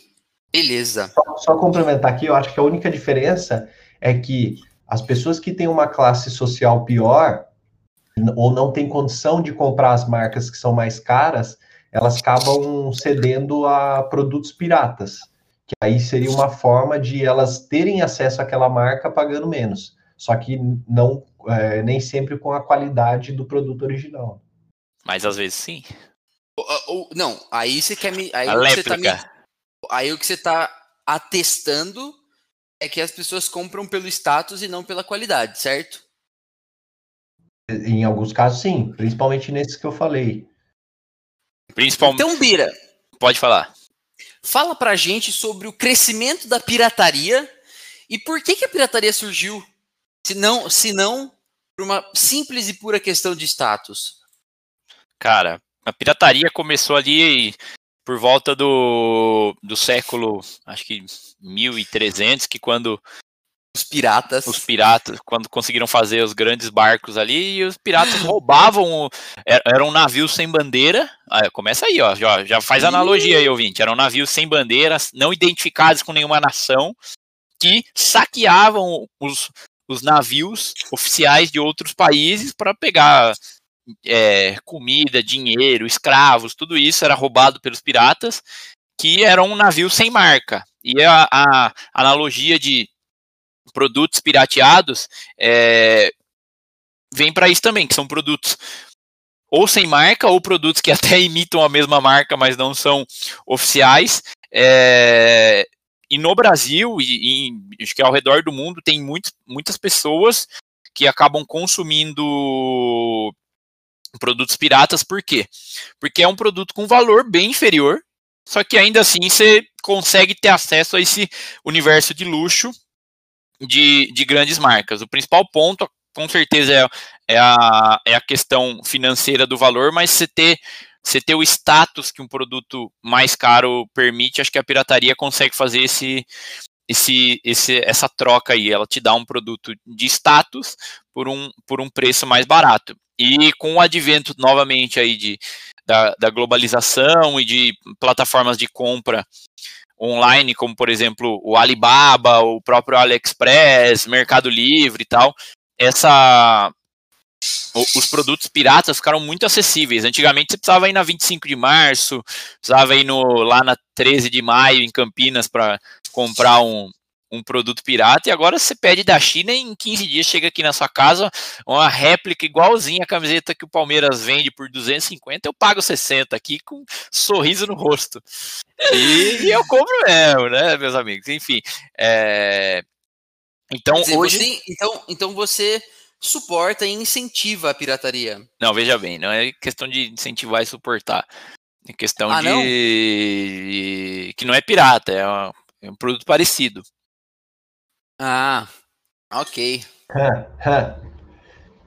Beleza. Só, só, complementar aqui, eu acho que a única diferença é que as pessoas que têm uma classe social pior ou não têm condição de comprar as marcas que são mais caras, elas acabam cedendo a produtos piratas que aí seria uma forma de elas terem acesso àquela marca pagando menos, só que não é, nem sempre com a qualidade do produto original. Mas às vezes sim. não, aí você quer me. Aí a você tá me, aí o que você está atestando é que as pessoas compram pelo status e não pela qualidade, certo? Em alguns casos, sim, principalmente nesses que eu falei. Principalmente. Então, Bira. Pode falar. Fala pra gente sobre o crescimento da pirataria e por que, que a pirataria surgiu, se não, se não por uma simples e pura questão de status. Cara, a pirataria começou ali por volta do, do século, acho que 1300, que quando os piratas. Os piratas, quando conseguiram fazer os grandes barcos ali, e os piratas roubavam. Era um navio sem bandeira. Ah, começa aí, ó. Já, já faz analogia aí, ouvinte. Eram navios sem bandeira, não identificados com nenhuma nação, que saqueavam os, os navios oficiais de outros países para pegar é, comida, dinheiro, escravos, tudo isso era roubado pelos piratas, que eram um navio sem marca. E a, a analogia de produtos pirateados é, vem para isso também, que são produtos ou sem marca, ou produtos que até imitam a mesma marca, mas não são oficiais. É, e no Brasil, e, e, acho que ao redor do mundo, tem muito, muitas pessoas que acabam consumindo produtos piratas, por quê? Porque é um produto com valor bem inferior, só que ainda assim você consegue ter acesso a esse universo de luxo de, de grandes marcas. O principal ponto, com certeza, é, é, a, é a questão financeira do valor, mas você ter, você ter o status que um produto mais caro permite, acho que a pirataria consegue fazer esse, esse, esse, essa troca aí. Ela te dá um produto de status por um, por um preço mais barato. E com o advento novamente aí de, da, da globalização e de plataformas de compra online, como por exemplo o Alibaba, o próprio AliExpress, Mercado Livre e tal, essa os produtos piratas ficaram muito acessíveis. Antigamente você precisava ir na 25 de março, precisava ir no, lá na 13 de maio em Campinas para comprar um, um produto pirata e agora você pede da China e em 15 dias chega aqui na sua casa uma réplica igualzinha a camiseta que o Palmeiras vende por 250, eu pago 60 aqui com um sorriso no rosto. E, e eu compro mesmo, né, meus amigos? Enfim, é... então dizer, hoje... Você, então, então você suporta e incentiva a pirataria. Não, veja bem, não é questão de incentivar e suportar. É questão ah, de... Não? que não é pirata, é, uma... é um produto parecido. Ah, ok.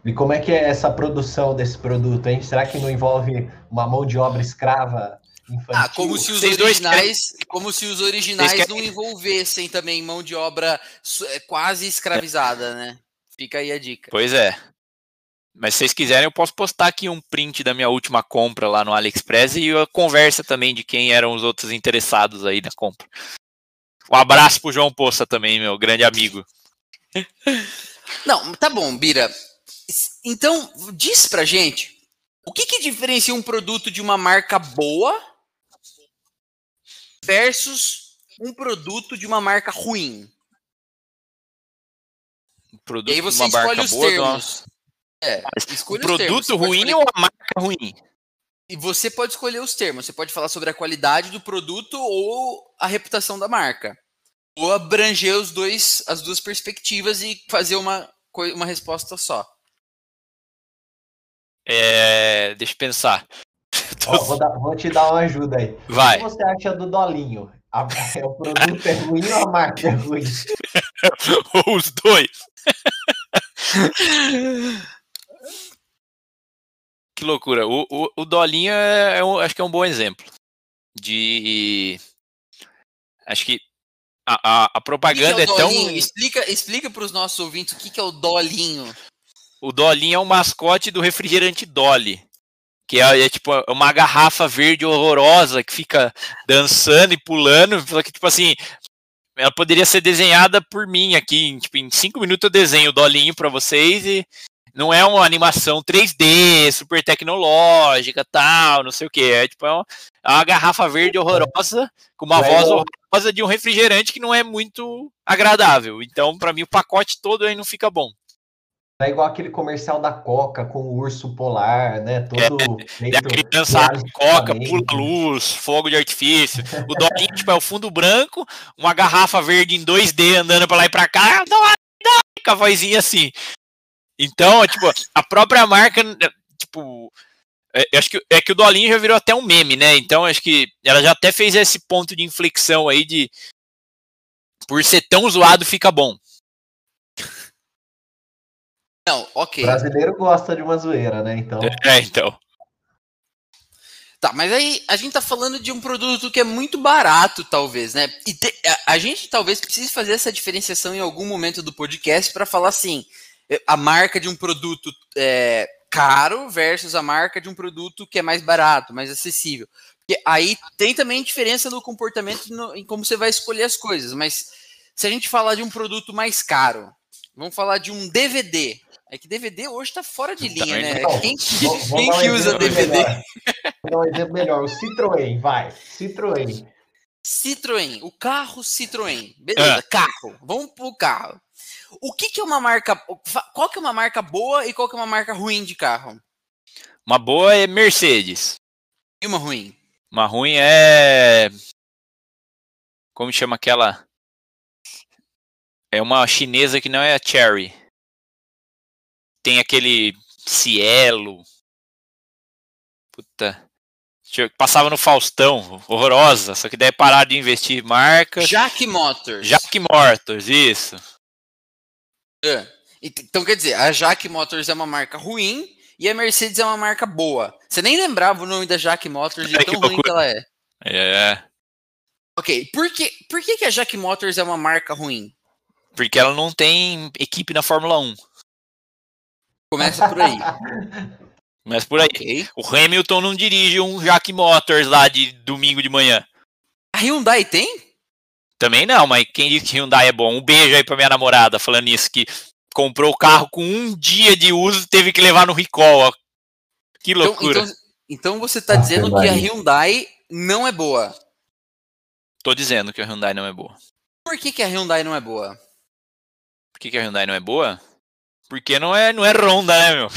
E como é que é essa produção desse produto, hein? Será que não envolve uma mão de obra escrava infantil? Ah, como se os Vocês originais, como se os originais não envolvessem também mão de obra é, quase escravizada, né? Fica aí a dica. Pois é. Mas se vocês quiserem, eu posso postar aqui um print da minha última compra lá no AliExpress e a conversa também de quem eram os outros interessados aí na compra. Um abraço pro João Poça também, meu grande amigo. Não, tá bom, Bira. Então, diz pra gente, o que que diferencia um produto de uma marca boa versus um produto de uma marca ruim? Um produto e aí você de uma marca boa, termos. É, o produto ruim ou a marca ruim? E você pode escolher os termos. Você pode falar sobre a qualidade do produto ou a reputação da marca. Ou abranger os dois, as duas perspectivas e fazer uma, uma resposta só. É, deixa eu pensar. Ó, vou, dar, vou, te dar uma ajuda aí. Vai. O que você acha do Dolinho? A, é, o produto é ruim ou a marca é ruim? ou os dois. que loucura. O, o, o Dolinho é, é um, acho que é um bom exemplo de. Acho que a, a, a propaganda que que é, é tão. Explica, explica para os nossos ouvintes o que, que é o Dolinho. O Dolinho é o mascote do refrigerante Dolly. Que é, é, tipo uma garrafa verde horrorosa que fica dançando e pulando. Só que, tipo assim, ela poderia ser desenhada por mim aqui. Tipo, em cinco minutos eu desenho o Dolinho para vocês e não é uma animação 3D, super tecnológica, tal, não sei o que. É tipo é uma, é uma, garrafa verde horrorosa, com uma voz horrorosa de um refrigerante que não é muito agradável. Então, para mim, o pacote todo aí não fica bom. É igual aquele comercial da Coca com o urso polar, né? Todo. É, a criança Coca, pula luz, fogo de artifício. O dolinho, tipo, é o fundo branco, uma garrafa verde em 2D andando pra lá e pra cá, não, não, com a vozinha assim. Então, tipo, a própria marca, tipo, é, acho que é que o Dolinho já virou até um meme, né? Então, acho que ela já até fez esse ponto de inflexão aí de por ser tão zoado fica bom. Não, ok. O brasileiro gosta de uma zoeira, né? Então. É, então. Tá, mas aí a gente tá falando de um produto que é muito barato, talvez, né? E te, a, a, gente talvez precise fazer essa diferenciação em algum momento do podcast para falar assim: a marca de um produto é, caro versus a marca de um produto que é mais barato, mais acessível. Porque aí tem também diferença no comportamento no, em como você vai escolher as coisas. Mas se a gente falar de um produto mais caro, vamos falar de um DVD. É que DVD hoje está fora de linha, né? Não. Quem, quem que usa DVD? Vou dar um exemplo melhor. O Citroën, vai. Citroën. Citroën, o carro Citroën. Beleza, é. carro. Vamos pro carro. O que, que é uma marca. Qual que é uma marca boa e qual que é uma marca ruim de carro? Uma boa é Mercedes. E uma ruim? Uma ruim é. Como chama aquela? É uma chinesa que não é a Cherry. Tem aquele Cielo. Puta. Passava no Faustão, horrorosa, só que daí pararam de investir em marcas. Jack Motors. Jack Motors, isso. É. Então quer dizer, a Jack Motors é uma marca ruim e a Mercedes é uma marca boa. Você nem lembrava o nome da Jack Motors de é, tão ruim que ela é. É. Ok, por que, por que, que a Jack Motors é uma marca ruim? Porque ela não tem equipe na Fórmula 1. Começa por aí. Começa por aí. Okay. O Hamilton não dirige um Jack Motors lá de domingo de manhã. A Hyundai tem? Também não, mas quem disse que Hyundai é bom? Um beijo aí pra minha namorada falando isso, que comprou o carro com um dia de uso teve que levar no recall. Ó. Que então, loucura. Então, então, então você tá dizendo que a Hyundai não é boa? Tô dizendo que a Hyundai não é boa. Por que, que a Hyundai não é boa? Por que, que a Hyundai não é boa? Porque não é, não é Ronda, né, meu?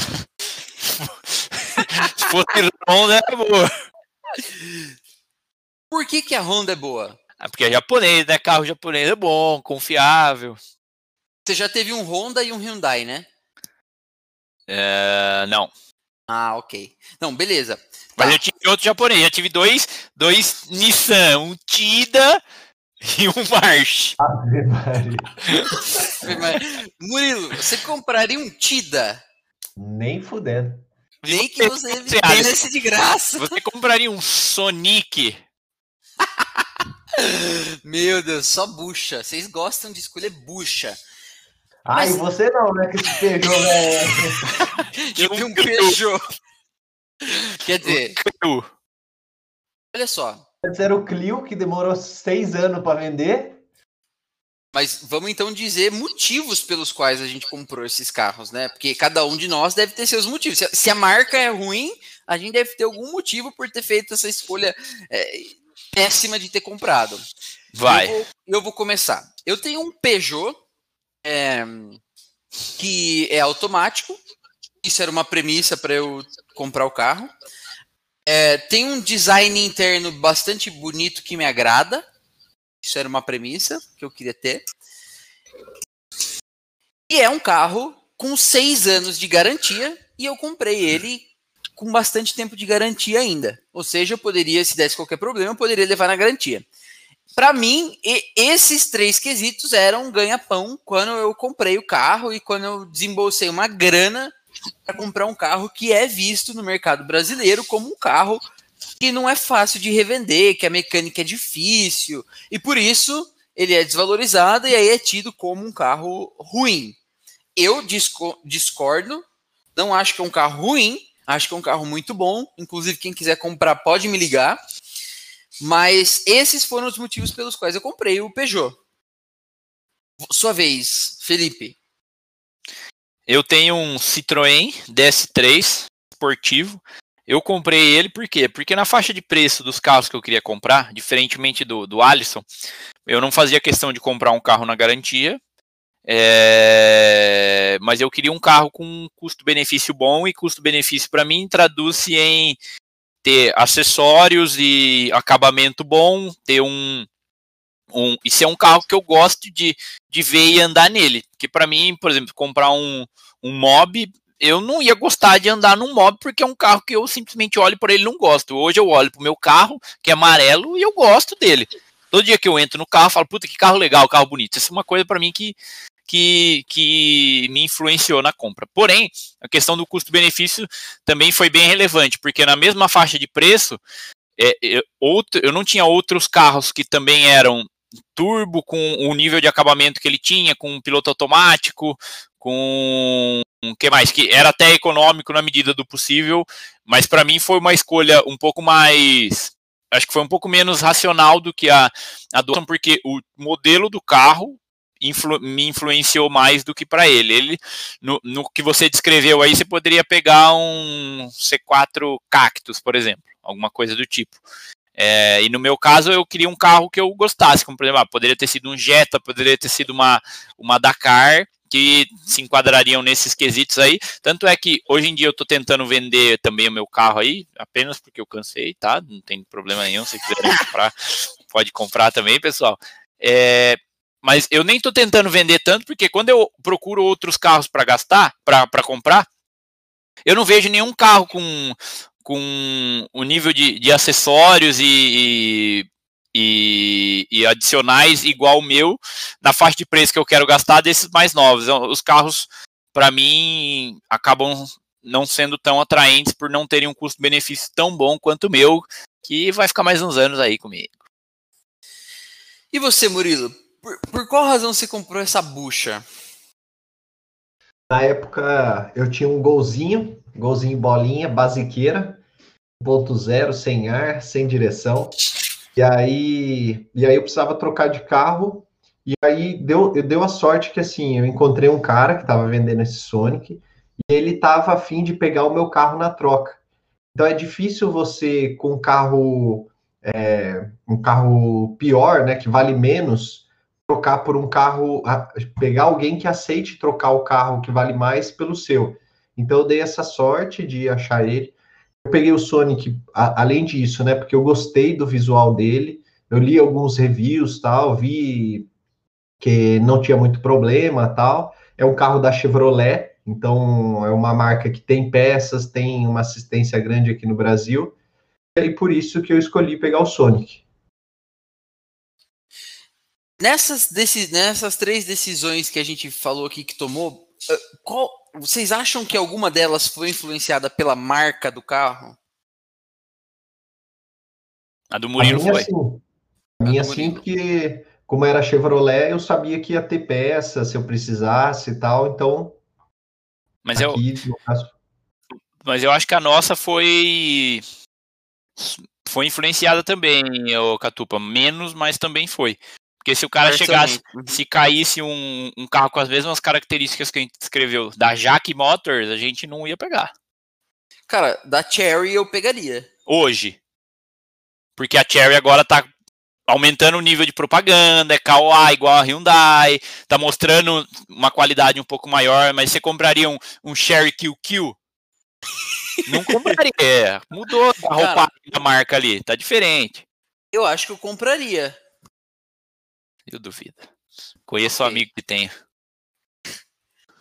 Se fosse Honda, é boa. Por que, que a Honda é boa? Ah, porque é japonês, né? Carro japonês é bom, confiável. Você já teve um Honda e um Hyundai, né? É, não. Ah, ok. Não, beleza. Mas tá. eu tive outro japonês. Já tive dois, dois Nissan, um Tida e um March. Murilo, você compraria um Tida? Nem fudendo. Nem que você vendesse de graça. Você compraria um Sonic? Meu Deus, só bucha. Vocês gostam de escolher bucha. Ai, Mas... você não, né? Que esse Peugeot, velho. Eu vi um Peugeot. Quer dizer. Olha só. Antes era o Clio, que demorou seis anos para vender. Mas vamos então dizer motivos pelos quais a gente comprou esses carros, né? Porque cada um de nós deve ter seus motivos. Se a marca é ruim, a gente deve ter algum motivo por ter feito essa escolha é, péssima de ter comprado. Vai. Eu vou, eu vou começar. Eu tenho um Peugeot é, que é automático. Isso era uma premissa para eu comprar o carro. É, tem um design interno bastante bonito que me agrada. Isso era uma premissa que eu queria ter. E é um carro com seis anos de garantia e eu comprei ele com bastante tempo de garantia ainda. Ou seja, eu poderia, se desse qualquer problema, eu poderia levar na garantia. Para mim, esses três quesitos eram ganha-pão quando eu comprei o carro e quando eu desembolsei uma grana para comprar um carro que é visto no mercado brasileiro como um carro que não é fácil de revender, que a mecânica é difícil, e por isso ele é desvalorizado e aí é tido como um carro ruim. Eu discordo, não acho que é um carro ruim, acho que é um carro muito bom. Inclusive, quem quiser comprar pode me ligar. Mas esses foram os motivos pelos quais eu comprei o Peugeot. Sua vez, Felipe. Eu tenho um Citroën DS3 esportivo eu comprei ele por quê? Porque na faixa de preço dos carros que eu queria comprar, diferentemente do, do Alisson, eu não fazia questão de comprar um carro na garantia, é, mas eu queria um carro com custo-benefício bom e custo-benefício para mim traduz-se em ter acessórios e acabamento bom, ter um, um e ser um carro que eu gosto de, de ver e andar nele. Que para mim, por exemplo, comprar um, um mob eu não ia gostar de andar num mob porque é um carro que eu simplesmente olho por ele e não gosto. Hoje eu olho pro meu carro, que é amarelo, e eu gosto dele. Todo dia que eu entro no carro, eu falo, puta, que carro legal, carro bonito. Isso é uma coisa para mim que, que, que me influenciou na compra. Porém, a questão do custo-benefício também foi bem relevante, porque na mesma faixa de preço, é, eu, outro, eu não tinha outros carros que também eram turbo com o nível de acabamento que ele tinha, com um piloto automático, com o que mais que era até econômico na medida do possível, mas para mim foi uma escolha um pouco mais acho que foi um pouco menos racional do que a a do porque o modelo do carro influ, me influenciou mais do que para ele. Ele no, no que você descreveu aí, você poderia pegar um C4 Cactus, por exemplo, alguma coisa do tipo. É, e no meu caso, eu queria um carro que eu gostasse, como por exemplo, ah, poderia ter sido um Jetta, poderia ter sido uma, uma Dakar, que se enquadrariam nesses quesitos aí. Tanto é que hoje em dia eu estou tentando vender também o meu carro aí, apenas porque eu cansei, tá? Não tem problema nenhum. Se quiserem comprar, pode comprar também, pessoal. É, mas eu nem estou tentando vender tanto, porque quando eu procuro outros carros para gastar, para comprar, eu não vejo nenhum carro com, com o nível de, de acessórios e, e, e, adicionais igual o meu na faixa de preço que eu quero gastar desses mais novos. Então, os carros, para mim, acabam não sendo tão atraentes por não terem um custo-benefício tão bom quanto o meu, que vai ficar mais uns anos aí comigo. E você, Murilo? Por, por qual razão você comprou essa bucha? Na época eu tinha um golzinho, golzinho bolinha, basiqueira, 1.0, sem ar, sem direção. E aí, e aí eu precisava trocar de carro. E aí deu, deu a sorte que assim, eu encontrei um cara que estava vendendo esse Sonic e ele estava afim de pegar o meu carro na troca. Então é difícil você, com um carro, é, um carro pior, né, que vale menos, trocar por um carro, pegar alguém que aceite trocar o carro que vale mais pelo seu. Então eu dei essa sorte de achar ele. Eu peguei o Sonic, a, além disso, né? Porque eu gostei do visual dele. Eu li alguns reviews, tal, vi que não tinha muito problema, tal. É um carro da Chevrolet, então é uma marca que tem peças, tem uma assistência grande aqui no Brasil. E por isso que eu escolhi pegar o Sonic. Nessas, desse, nessas três decisões que a gente falou aqui que tomou, eh, qual, vocês acham que alguma delas foi influenciada pela marca do carro? A do Murilo a minha, foi. Sim. A minha sim, porque como era Chevrolet, eu sabia que ia ter peça se eu precisasse e tal, então. Mas eu. Mas eu acho que a nossa foi. Foi influenciada também, o Catupa. Menos, mas também foi. Porque se o cara chegasse, uhum. se caísse um, um, carro com as mesmas características que a gente escreveu da Jack Motors, a gente não ia pegar. Cara, da Cherry eu pegaria. Hoje. Porque a Cherry agora tá aumentando o nível de propaganda, é Kawaii igual a Hyundai, tá mostrando uma qualidade um pouco maior, mas você compraria um, um Cherry QQ? Não compraria. É, mudou a roupa da marca ali, tá diferente. Eu acho que eu compraria. Eu duvido. Conheço okay. um amigo que tenha.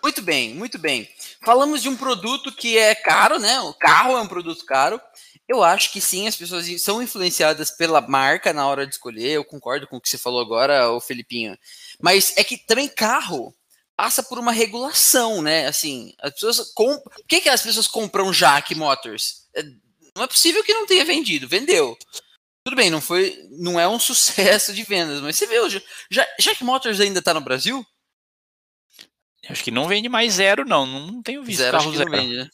Muito bem, muito bem. Falamos de um produto que é caro, né? O carro é um produto caro. Eu acho que sim, as pessoas são influenciadas pela marca na hora de escolher. Eu concordo com o que você falou agora, o Felipinho. Mas é que também carro passa por uma regulação, né? Assim, as pessoas comp... Por que, que as pessoas compram Jack Motors? É, não é possível que não tenha vendido, vendeu. Tudo bem, não foi, não é um sucesso de vendas, mas você vê hoje, já, Jack Motors ainda está no Brasil? Acho que não vende mais zero, não. Não tenho visto zero, carro zero. Vende, né?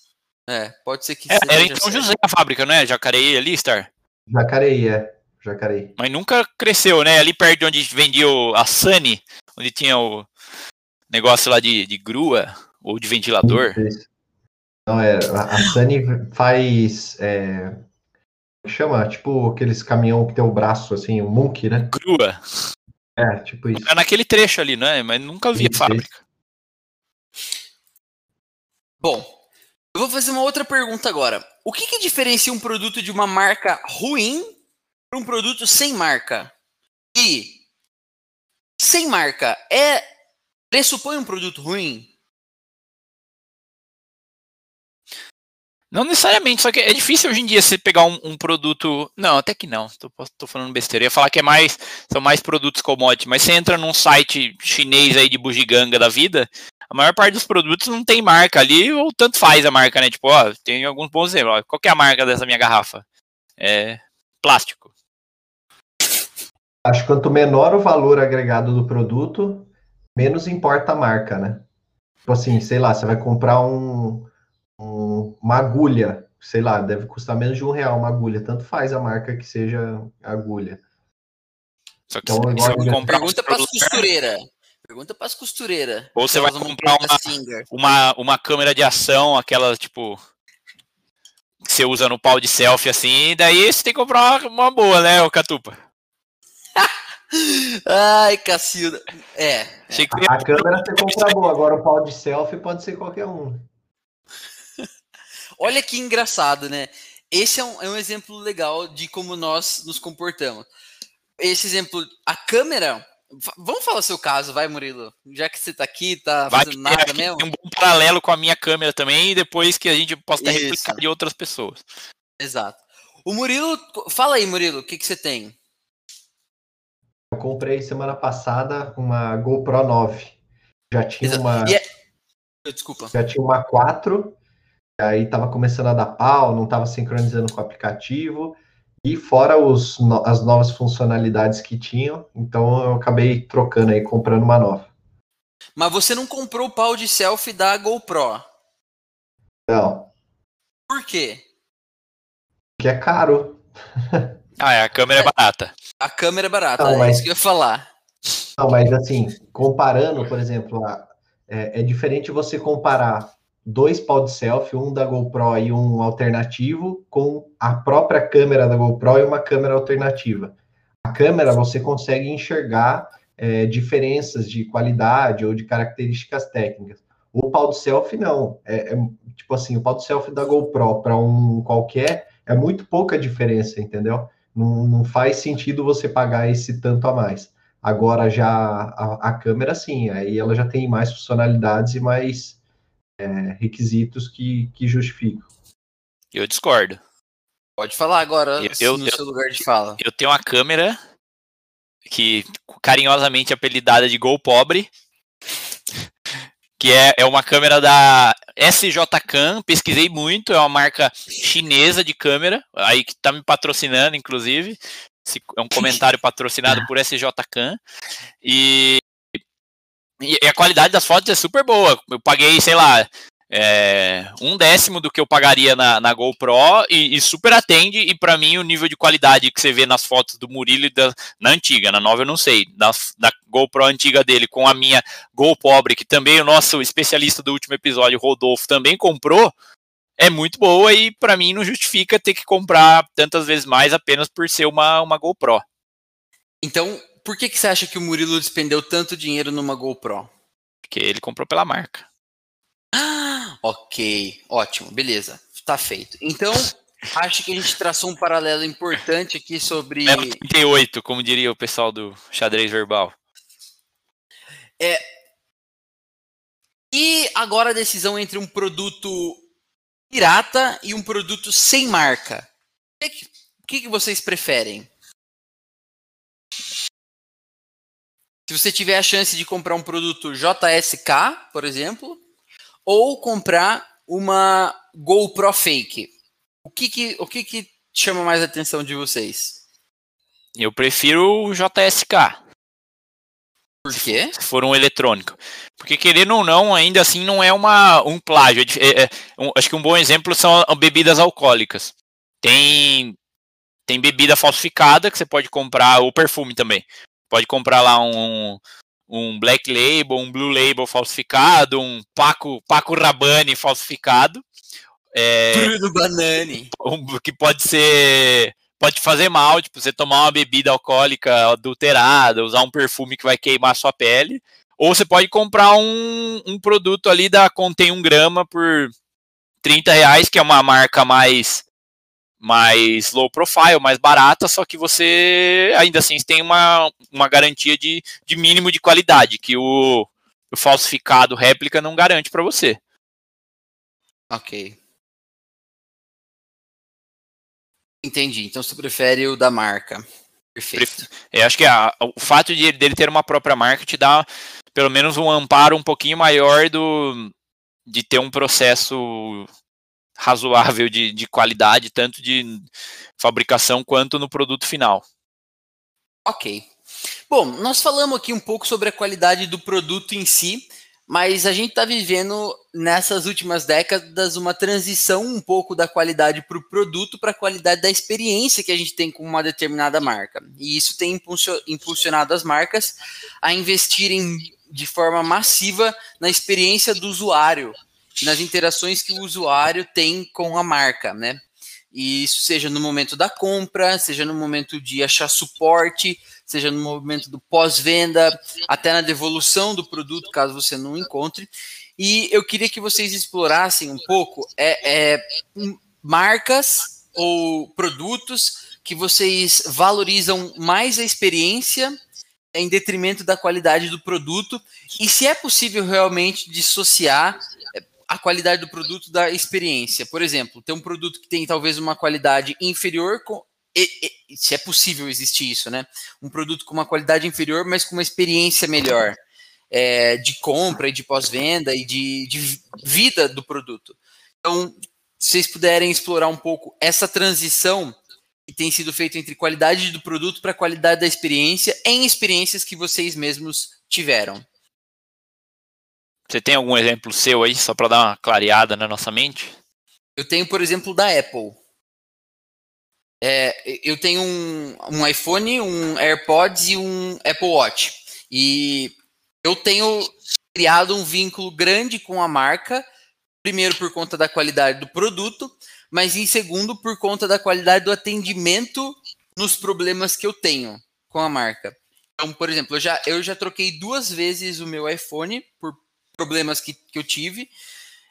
É, pode ser que é, Era então José a fábrica, não é? Jacareí ali, Star? Jacareí, é. Jacareí. Mas nunca cresceu, né? Ali perto de onde vendia a Sunny, onde tinha o negócio lá de, de grua ou de ventilador. Não, é, a Sunny faz é, chama? Tipo aqueles caminhão que tem o braço assim, o um Munk, né? Grua. É, tipo isso. É naquele trecho ali, né? Mas nunca vi a fábrica. Bom, eu vou fazer uma outra pergunta agora. O que, que diferencia um produto de uma marca ruim para um produto sem marca? E sem marca é pressupõe um produto ruim? Não necessariamente, só que é difícil hoje em dia você pegar um, um produto. Não, até que não, tô, tô, falando besteira. Eu ia falar que é mais. São mais produtos commodity, mas você entra num site chinês aí de bugiganga da vida, a maior parte dos produtos não tem marca ali, ou tanto faz a marca, né? Tipo, ó, tem alguns bons exemplos. Qual que é a marca dessa minha garrafa? É plástico. Acho que quanto menor o valor agregado do produto, menos importa a marca, né? Tipo assim, sei lá, você vai comprar um um, uma agulha, sei lá, deve custar menos de um real uma agulha, tanto faz a marca que seja agulha. Só que então, você vai comprar Pergunta para as costureiras. Pergunta para as costureiras. Ou você vai comprar uma, uma, uma câmera de ação, aquela tipo que você usa no pau de selfie assim, e daí você tem que comprar uma, uma boa, né, o Catupa? Ai, Cacilda. É. Que a, a câmera você compra boa, agora o pau de selfie pode ser qualquer um. Olha que engraçado, né? Esse é um, é um exemplo legal de como nós nos comportamos. Esse exemplo, a câmera. Vamos falar seu caso, vai, Murilo. Já que você tá aqui, tá vai, fazendo nada mesmo. Tem um bom paralelo com a minha câmera também, e depois que a gente possa replicar de outras pessoas. Exato. O Murilo, fala aí, Murilo, o que, que você tem? Eu comprei semana passada uma GoPro 9. Já tinha Exato. uma. É... Desculpa. Já tinha uma 4, aí tava começando a dar pau, não tava sincronizando com o aplicativo. E fora os, as novas funcionalidades que tinham, então eu acabei trocando aí, comprando uma nova. Mas você não comprou o pau de selfie da GoPro? Não. Por quê? Porque é caro. Ah, é, a câmera é barata. A câmera é barata, não, é mas... isso que eu ia falar. Não, mas assim, comparando, por exemplo, a, é, é, diferente você comparar dois pau de selfie, um da GoPro e um alternativo, com a própria câmera da GoPro e uma câmera alternativa. A câmera você consegue enxergar é, diferenças de qualidade ou de características técnicas. O pau de selfie não. É, é tipo assim, o pau de selfie da GoPro para um qualquer é muito pouca diferença, entendeu? Não, não faz sentido você pagar esse tanto a mais. Agora já a, a câmera sim, aí ela já tem mais funcionalidades e mais requisitos que, que justificam. Eu discordo. Pode falar agora eu, no eu, seu lugar de fala. Eu tenho uma câmera que carinhosamente apelidada de Gol Pobre, que é, é uma câmera da SJCam, pesquisei muito, é uma marca chinesa de câmera, aí que tá me patrocinando, inclusive. É um comentário patrocinado por SJCam. E, e a qualidade das fotos é super boa. Eu paguei, sei lá, é, um décimo do que eu pagaria na, na GoPro e, e, super atende. E para mim, o nível de qualidade que você vê nas fotos do Murilo da, na antiga, na nova eu não sei, na GoPro antiga dele com a minha Go Pobre, que também o nosso especialista do último episódio, Rodolfo, também comprou, é muito boa e para mim não justifica ter que comprar tantas vezes mais apenas por ser uma, uma GoPro. Então, por que, que você acha que o Murilo despendeu tanto dinheiro numa GoPro? Porque ele comprou pela marca. Ah, ok, ótimo, beleza, tá feito. Então, acho que a gente traçou um paralelo importante aqui sobre. É 38, como diria o pessoal do xadrez verbal. É. E agora a decisão entre um produto pirata e um produto sem marca. O que, que vocês preferem? Se você tiver a chance de comprar um produto JSK, por exemplo, ou comprar uma GoPro fake. O que que, o que que chama mais a atenção de vocês? Eu prefiro o JSK. Por quê? Se for um eletrônico. Porque querendo ou não, ainda assim não é uma, um plágio. É, é, um, acho que um bom exemplo são bebidas alcoólicas. Tem, tem bebida falsificada que você pode comprar, ou perfume também. Pode comprar lá um, um Black Label, um Blue Label falsificado, um Paco, Paco Rabanne falsificado. É, Bruno Banani. Um, que pode ser. Pode fazer mal, tipo, você tomar uma bebida alcoólica adulterada, usar um perfume que vai queimar a sua pele. Ou você pode comprar um, um produto ali da Contém 1 grama por 30 reais, que é uma marca mais mais low profile, mais barata, só que você ainda assim tem uma, uma garantia de, de mínimo de qualidade, que o, o falsificado réplica não garante para você. Ok. Entendi. Então você prefere o da marca. Perfeito. Eu acho que a, o fato de dele ter uma própria marca te dá pelo menos um amparo um pouquinho maior do de ter um processo razoável de, de qualidade, tanto de fabricação quanto no produto final. Ok. Bom, nós falamos aqui um pouco sobre a qualidade do produto em si, mas a gente está vivendo nessas últimas décadas uma transição um pouco da qualidade para o produto para a qualidade da experiência que a gente tem com uma determinada marca. E isso tem impulsionado as marcas a investirem de forma massiva na experiência do usuário, nas interações que o usuário tem com a marca, né? E isso seja no momento da compra, seja no momento de achar suporte, seja no momento do pós-venda, até na devolução do produto, caso você não encontre. E eu queria que vocês explorassem um pouco é, é marcas ou produtos que vocês valorizam mais a experiência em detrimento da qualidade do produto e se é possível realmente dissociar a qualidade do produto da experiência. Por exemplo, tem um produto que tem talvez uma qualidade inferior com, e, e, se é possível existir isso, né? Um produto com uma qualidade inferior, mas com uma experiência melhor é, de compra e de pós-venda e de, de vida do produto. Então, se vocês puderem explorar um pouco essa transição que tem sido feita entre qualidade do produto para qualidade da experiência em experiências que vocês mesmos tiveram. Você tem algum exemplo seu aí, só para dar uma clareada na nossa mente? Eu tenho, por exemplo, da Apple. É, eu tenho um, um iPhone, um AirPods e um Apple Watch. E eu tenho criado um vínculo grande com a marca, primeiro por conta da qualidade do produto, mas em segundo por conta da qualidade do atendimento nos problemas que eu tenho com a marca. Então, por exemplo, eu já, eu já troquei duas vezes o meu iPhone por problemas que, que eu tive.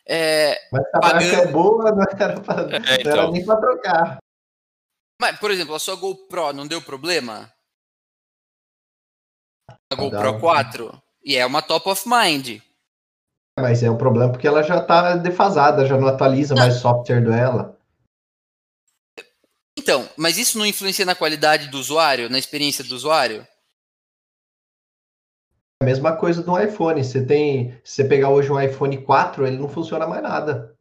É, mas a pagando... marca é boa, não era, pra, é, então... não era nem para trocar. Mas, por exemplo, a sua GoPro não deu problema? A GoPro 4? E é uma top of mind. Mas é um problema porque ela já está defasada, já não atualiza não. mais o software dela. Então, mas isso não influencia na qualidade do usuário, na experiência do usuário? A mesma coisa do iPhone. Você tem, se você pegar hoje um iPhone 4, ele não funciona mais nada.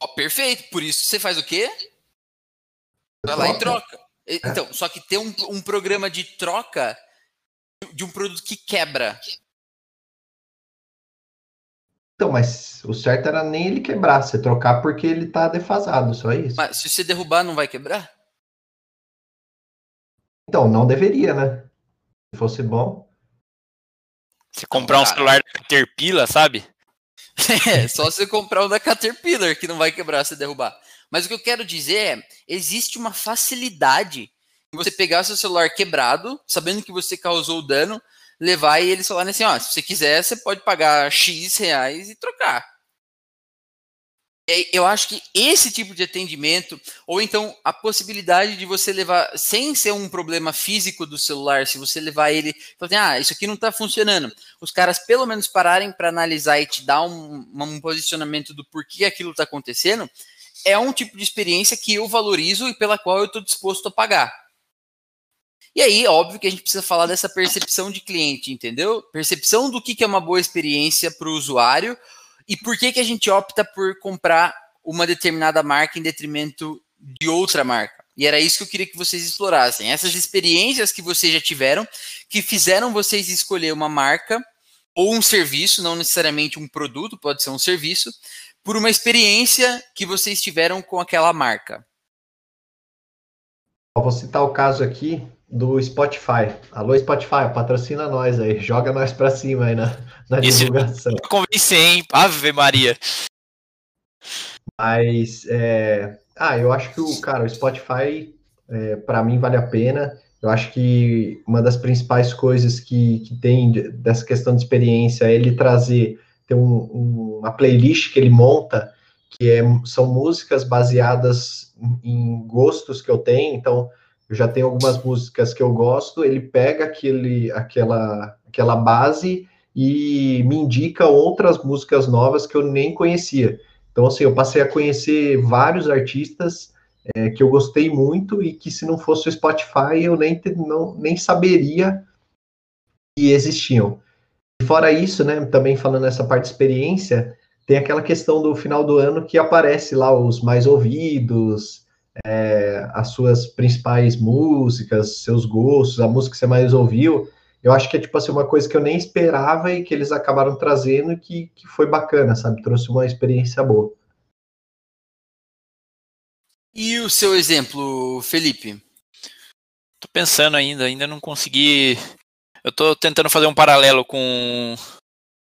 Oh, perfeito. Por isso você faz o quê? Vai lá e troca. Então, só que ter um, um programa de troca de um produto que quebra. Então, mas o certo era nem ele quebrar, você trocar porque ele tá defasado, só isso. Mas se você derrubar, não vai quebrar? Então, não deveria, né? Se fosse bom. Se comprar um celular da Caterpillar, sabe? É, só você comprar um da Caterpillar que não vai quebrar se derrubar. Mas o que eu quero dizer é, existe uma facilidade você pegar seu celular quebrado, sabendo que você causou o dano, levar e eles falarem assim, ó, se você quiser, você pode pagar X reais e trocar. Eu acho que esse tipo de atendimento, ou então a possibilidade de você levar, sem ser um problema físico do celular, se você levar ele, assim, ah, isso aqui não está funcionando, os caras pelo menos pararem para analisar e te dar um, um posicionamento do porquê aquilo está acontecendo, é um tipo de experiência que eu valorizo e pela qual eu estou disposto a pagar. E aí, óbvio que a gente precisa falar dessa percepção de cliente, entendeu? Percepção do que, que é uma boa experiência para o usuário e por que, que a gente opta por comprar uma determinada marca em detrimento de outra marca. E era isso que eu queria que vocês explorassem. Essas experiências que vocês já tiveram, que fizeram vocês escolher uma marca ou um serviço, não necessariamente um produto, pode ser um serviço, por uma experiência que vocês tiveram com aquela marca. vou citar o caso aqui do Spotify. Alô, Spotify, patrocina nós aí, joga nós pra cima aí na, na divulgação. Convencer, hein? Ave Maria. Mas, é... ah, eu acho que o, cara, o Spotify, é, para mim, vale a pena. Eu acho que uma das principais coisas que, que tem dessa questão de experiência é ele trazer, ter um, um, uma playlist que ele monta, que é, são músicas baseadas em gostos que eu tenho, então eu já tenho algumas músicas que eu gosto, ele pega aquele, aquela, aquela base e me indica outras músicas novas que eu nem conhecia. Então, assim, eu passei a conhecer vários artistas é, que eu gostei muito e que se não fosse o Spotify eu nem, não, nem saberia que existiam. E fora isso, né, também falando nessa parte de experiência, tem aquela questão do final do ano que aparece lá os mais ouvidos, é, as suas principais músicas, seus gostos, a música que você mais ouviu. Eu acho que é tipo assim, uma coisa que eu nem esperava e que eles acabaram trazendo e que, que foi bacana, sabe? Trouxe uma experiência boa. E o seu exemplo, Felipe? Tô pensando ainda, ainda não consegui. Eu tô tentando fazer um paralelo com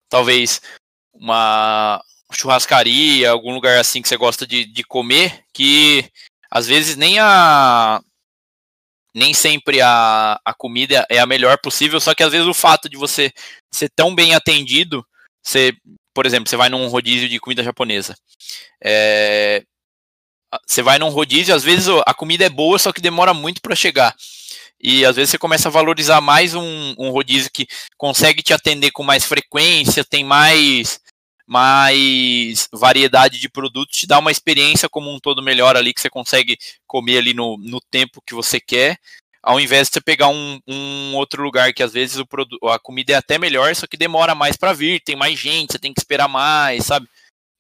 talvez uma churrascaria, algum lugar assim que você gosta de, de comer, que às vezes nem a nem sempre a, a comida é a melhor possível, só que às vezes o fato de você ser tão bem atendido, você, por exemplo, você vai num rodízio de comida japonesa. É, você vai num rodízio, às vezes a comida é boa, só que demora muito para chegar. E às vezes você começa a valorizar mais um, um rodízio que consegue te atender com mais frequência, tem mais mais variedade de produtos, te dá uma experiência como um todo melhor ali, que você consegue comer ali no, no tempo que você quer, ao invés de você pegar um, um outro lugar que às vezes o produto, a comida é até melhor, só que demora mais para vir, tem mais gente, você tem que esperar mais, sabe?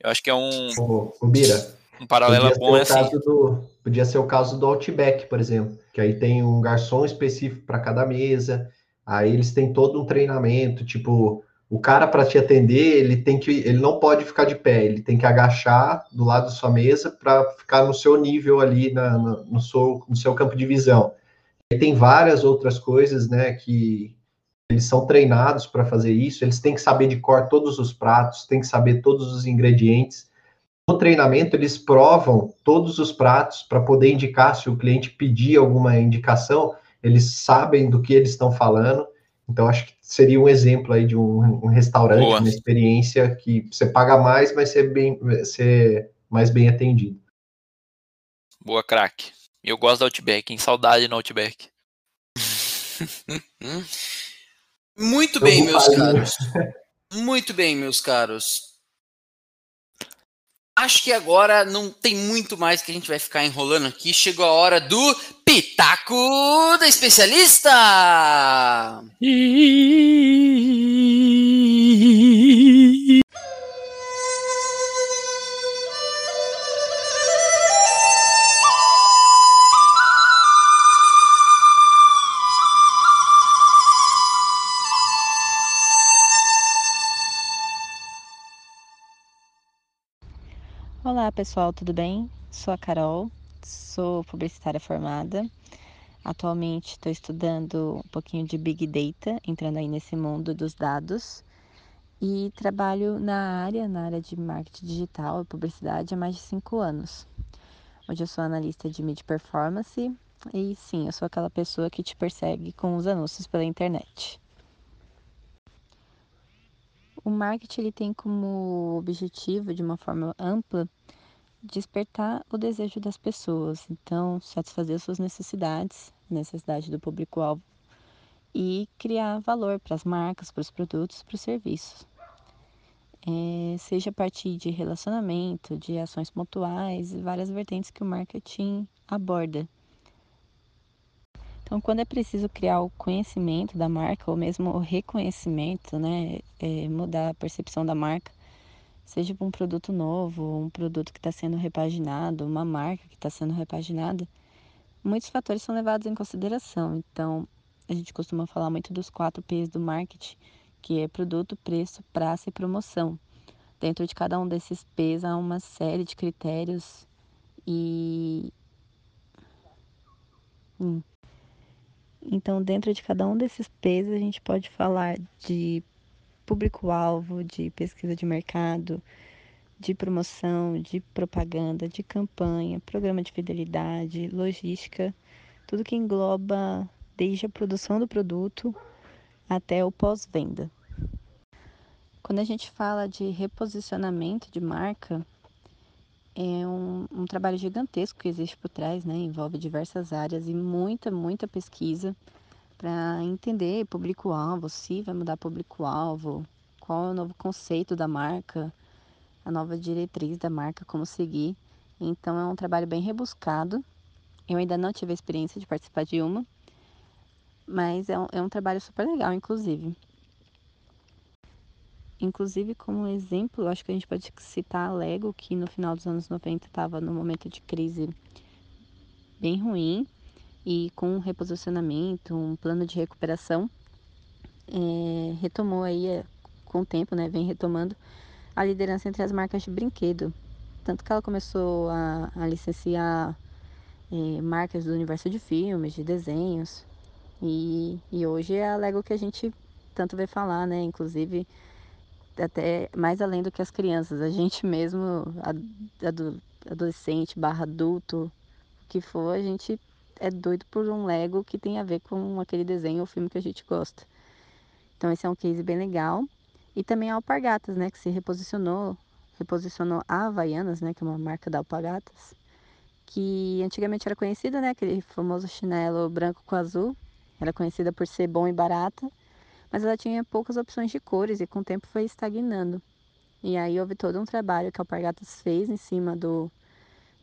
Eu acho que é um. Ô, ô Bira, um paralelo bom é assim. Do, podia ser o caso do Outback, por exemplo, que aí tem um garçom específico para cada mesa, aí eles têm todo um treinamento, tipo, o cara para te atender, ele tem que, ele não pode ficar de pé, ele tem que agachar do lado da sua mesa para ficar no seu nível ali na, no, no, seu, no seu campo de visão. E tem várias outras coisas, né, que eles são treinados para fazer isso, eles têm que saber de cor todos os pratos, têm que saber todos os ingredientes. No treinamento, eles provam todos os pratos para poder indicar se o cliente pedir alguma indicação, eles sabem do que eles estão falando então, acho que seria um exemplo aí de um, um restaurante, Boa. uma experiência que você paga mais, mas ser, bem, ser mais bem atendido. Boa, craque. Eu gosto do Outback, em saudade no Outback. Muito bem, meus caros. Muito bem, meus caros. Acho que agora não tem muito mais que a gente vai ficar enrolando aqui. Chegou a hora do Pitaco da Especialista! Pessoal, tudo bem? Sou a Carol, sou publicitária formada. Atualmente estou estudando um pouquinho de Big Data, entrando aí nesse mundo dos dados. E trabalho na área, na área de marketing digital e publicidade há mais de cinco anos. Hoje eu sou analista de Mid Performance e sim, eu sou aquela pessoa que te persegue com os anúncios pela internet. O marketing ele tem como objetivo, de uma forma ampla, despertar o desejo das pessoas. Então, satisfazer suas necessidades, necessidade do público-alvo e criar valor para as marcas, para os produtos, para os serviços. É, seja a partir de relacionamento, de ações pontuais várias vertentes que o marketing aborda. Então, quando é preciso criar o conhecimento da marca, ou mesmo o reconhecimento, né, é, mudar a percepção da marca, seja para um produto novo, um produto que está sendo repaginado, uma marca que está sendo repaginada, muitos fatores são levados em consideração. Então, a gente costuma falar muito dos quatro P's do marketing, que é produto, preço, praça e promoção. Dentro de cada um desses P's há uma série de critérios e. Hum. Então, dentro de cada um desses P's, a gente pode falar de público-alvo, de pesquisa de mercado, de promoção, de propaganda, de campanha, programa de fidelidade, logística, tudo que engloba desde a produção do produto até o pós-venda. Quando a gente fala de reposicionamento de marca, é um, um, trabalho gigantesco que existe por trás, né? Envolve diversas áreas e muita, muita pesquisa para entender público-alvo, se vai mudar público-alvo, qual é o novo conceito da marca, a nova diretriz da marca, como seguir. Então é um trabalho bem rebuscado. Eu ainda não tive a experiência de participar de uma, mas é um, é um trabalho super legal, inclusive. Inclusive, como exemplo, acho que a gente pode citar a Lego, que no final dos anos 90 estava num momento de crise bem ruim, e com um reposicionamento, um plano de recuperação, é, retomou aí, é, com o tempo, né, vem retomando a liderança entre as marcas de brinquedo. Tanto que ela começou a, a licenciar é, marcas do universo de filmes, de desenhos. E, e hoje é a Lego que a gente tanto vai falar, né? Inclusive, até mais além do que as crianças. A gente mesmo, adolescente barra adulto, o que for, a gente é doido por um Lego que tem a ver com aquele desenho ou filme que a gente gosta. Então esse é um case bem legal. E também a Alpargatas, né, que se reposicionou, reposicionou a Havaianas, né, que é uma marca da Alpargatas, que antigamente era conhecida, né, aquele famoso chinelo branco com azul, era conhecida por ser bom e barata, mas ela tinha poucas opções de cores e com o tempo foi estagnando. E aí houve todo um trabalho que a Alpargatas fez em cima do,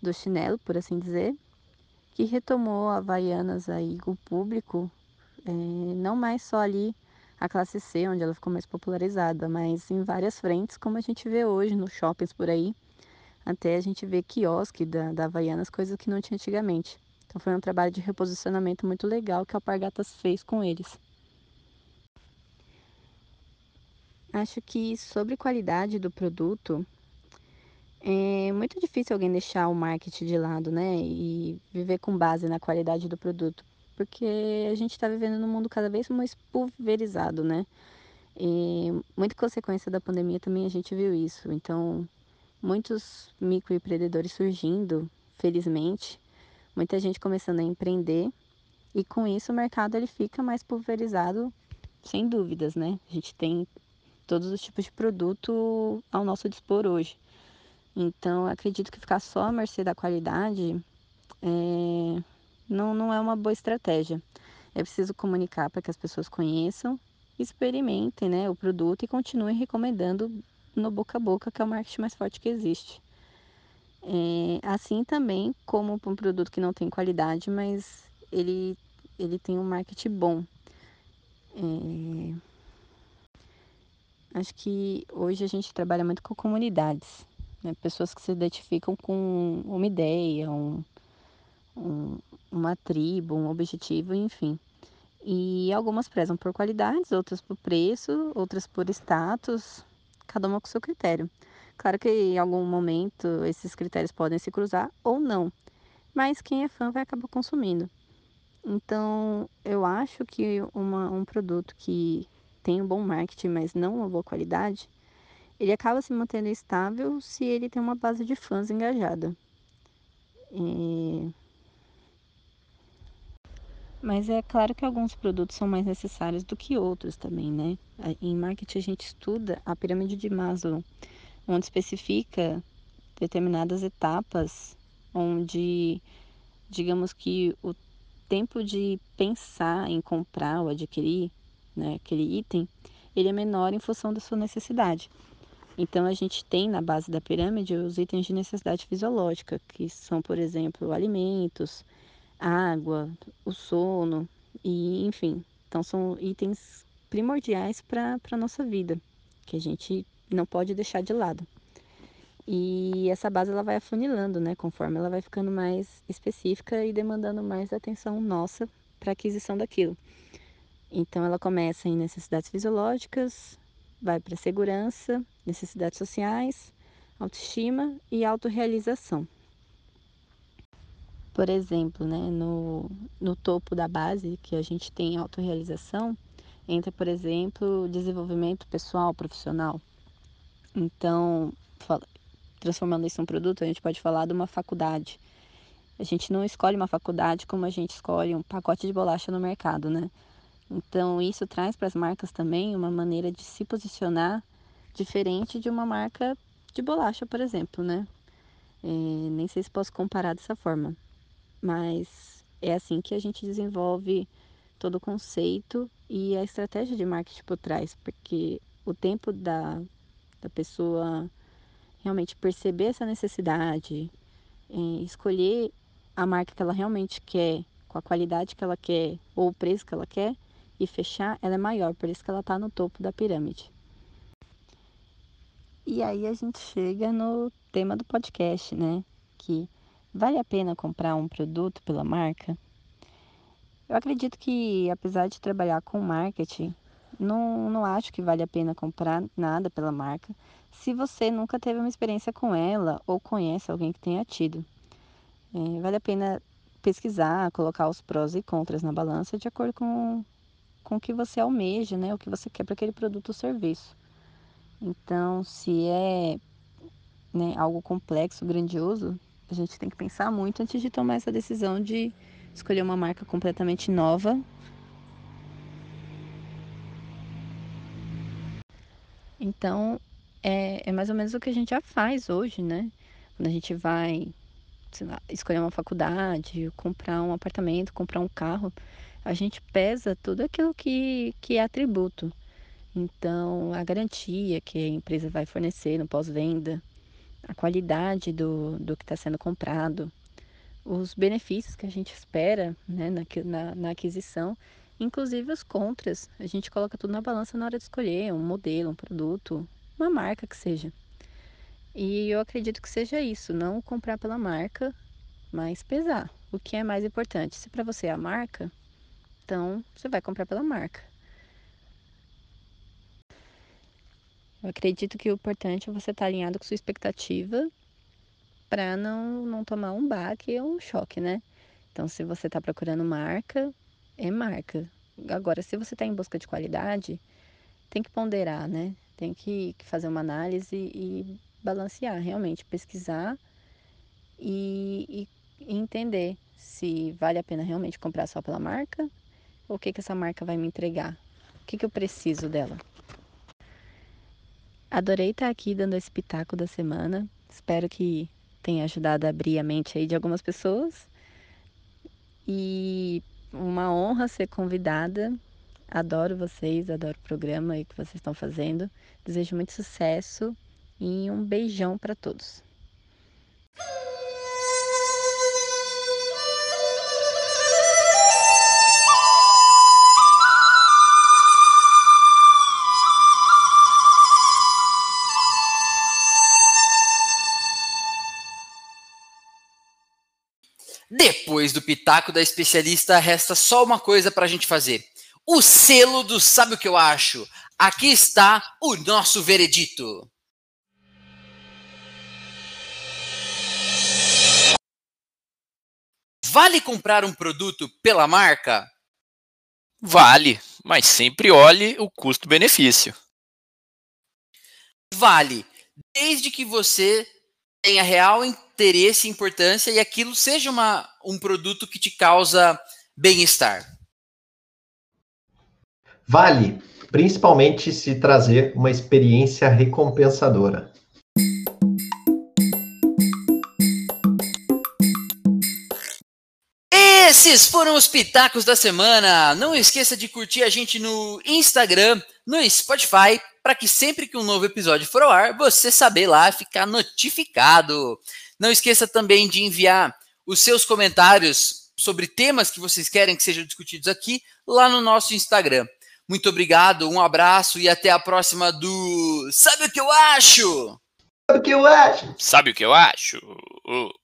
do chinelo, por assim dizer, que retomou a Havaianas aí o público, é, não mais só ali a classe C, onde ela ficou mais popularizada, mas em várias frentes, como a gente vê hoje nos shoppings por aí, até a gente vê quiosque da, da Havaianas, coisas que não tinha antigamente. Então foi um trabalho de reposicionamento muito legal que a Alpargatas fez com eles. Acho que sobre qualidade do produto, é muito difícil alguém deixar o marketing de lado, né? E viver com base na qualidade do produto. Porque a gente está vivendo num mundo cada vez mais pulverizado, né? E muita consequência da pandemia também a gente viu isso. Então, muitos microempreendedores surgindo, felizmente, muita gente começando a empreender. E com isso o mercado ele fica mais pulverizado, sem dúvidas, né? A gente tem todos os tipos de produto ao nosso dispor hoje. Então, acredito que ficar só à mercê da qualidade é, não, não é uma boa estratégia. É preciso comunicar para que as pessoas conheçam, experimentem né, o produto e continuem recomendando no boca a boca, que é o marketing mais forte que existe. É, assim também como um produto que não tem qualidade, mas ele, ele tem um marketing bom. É, acho que hoje a gente trabalha muito com comunidades né? pessoas que se identificam com uma ideia, um, um, uma tribo, um objetivo, enfim. E algumas prezam por qualidades, outras por preço, outras por status, cada uma com seu critério. Claro que em algum momento esses critérios podem se cruzar ou não, mas quem é fã vai acabar consumindo. Então, eu acho que uma, um produto que tem um bom marketing, mas não uma boa qualidade, ele acaba se mantendo estável se ele tem uma base de fãs engajada. E... Mas é claro que alguns produtos são mais necessários do que outros também, né? Em marketing a gente estuda a pirâmide de Maslow, onde especifica determinadas etapas onde, digamos que o tempo de pensar em comprar ou adquirir né, aquele item, ele é menor em função da sua necessidade. Então, a gente tem na base da pirâmide os itens de necessidade fisiológica, que são, por exemplo, alimentos, água, o sono, e enfim. Então, são itens primordiais para a nossa vida, que a gente não pode deixar de lado. E essa base ela vai afunilando, né, conforme ela vai ficando mais específica e demandando mais atenção nossa para aquisição daquilo. Então ela começa em necessidades fisiológicas, vai para segurança, necessidades sociais, autoestima e autorrealização. Por exemplo, né, no, no topo da base, que a gente tem autorrealização, entra, por exemplo, desenvolvimento pessoal, profissional. Então, transformando isso em um produto, a gente pode falar de uma faculdade. A gente não escolhe uma faculdade como a gente escolhe um pacote de bolacha no mercado, né? Então, isso traz para as marcas também uma maneira de se posicionar diferente de uma marca de bolacha, por exemplo, né? É, nem sei se posso comparar dessa forma, mas é assim que a gente desenvolve todo o conceito e a estratégia de marketing por trás, porque o tempo da, da pessoa realmente perceber essa necessidade, é, escolher a marca que ela realmente quer, com a qualidade que ela quer ou o preço que ela quer, e fechar, ela é maior, por isso que ela está no topo da pirâmide. E aí a gente chega no tema do podcast, né? Que vale a pena comprar um produto pela marca? Eu acredito que, apesar de trabalhar com marketing, não, não acho que vale a pena comprar nada pela marca se você nunca teve uma experiência com ela ou conhece alguém que tenha tido. É, vale a pena pesquisar, colocar os prós e contras na balança de acordo com com o que você almeja, né? O que você quer para aquele produto ou serviço. Então, se é né, algo complexo, grandioso, a gente tem que pensar muito antes de tomar essa decisão de escolher uma marca completamente nova. Então, é, é mais ou menos o que a gente já faz hoje, né? Quando a gente vai lá, escolher uma faculdade, comprar um apartamento, comprar um carro, a gente pesa tudo aquilo que, que é atributo. Então, a garantia que a empresa vai fornecer no pós-venda, a qualidade do, do que está sendo comprado, os benefícios que a gente espera né, na, na, na, aquisição, inclusive os contras. A gente coloca tudo na balança na hora de escolher um modelo, um produto, uma marca que seja. E eu acredito que seja isso, não comprar pela marca, mas pesar. O que é mais importante? Se para você é a marca, então você vai comprar pela marca. Eu acredito que o importante é você estar alinhado com sua expectativa para não, não tomar um baque ou um choque, né? Então, se você está procurando marca, é marca. Agora, se você está em busca de qualidade, tem que ponderar, né? Tem que, fazer uma análise e balancear, realmente, pesquisar e, e, entender se vale a pena realmente comprar só pela marca o que, que essa marca vai me entregar, o que, que eu preciso dela. Adorei estar aqui dando esse pitaco da semana. Espero que tenha ajudado a abrir a mente aí de algumas pessoas. E uma honra ser convidada. Adoro vocês, adoro o programa aí que vocês estão fazendo. Desejo muito sucesso e um beijão para todos. Depois do pitaco da especialista, resta só uma coisa para a gente fazer. O selo do Sabe o que eu acho? Aqui está o nosso veredito. Vale comprar um produto pela marca? Vale, mas sempre olhe o custo-benefício. Vale, desde que você tenha real interesse, importância e aquilo seja uma, um produto que te causa bem-estar. Vale, principalmente se trazer uma experiência recompensadora. Esses foram os pitacos da semana. Não esqueça de curtir a gente no Instagram, no Spotify, para que sempre que um novo episódio for ao ar, você saber lá ficar notificado. Não esqueça também de enviar os seus comentários sobre temas que vocês querem que sejam discutidos aqui lá no nosso Instagram. Muito obrigado, um abraço e até a próxima do Sabe o que eu acho? Sabe o que eu acho? Sabe o que eu acho? Uh.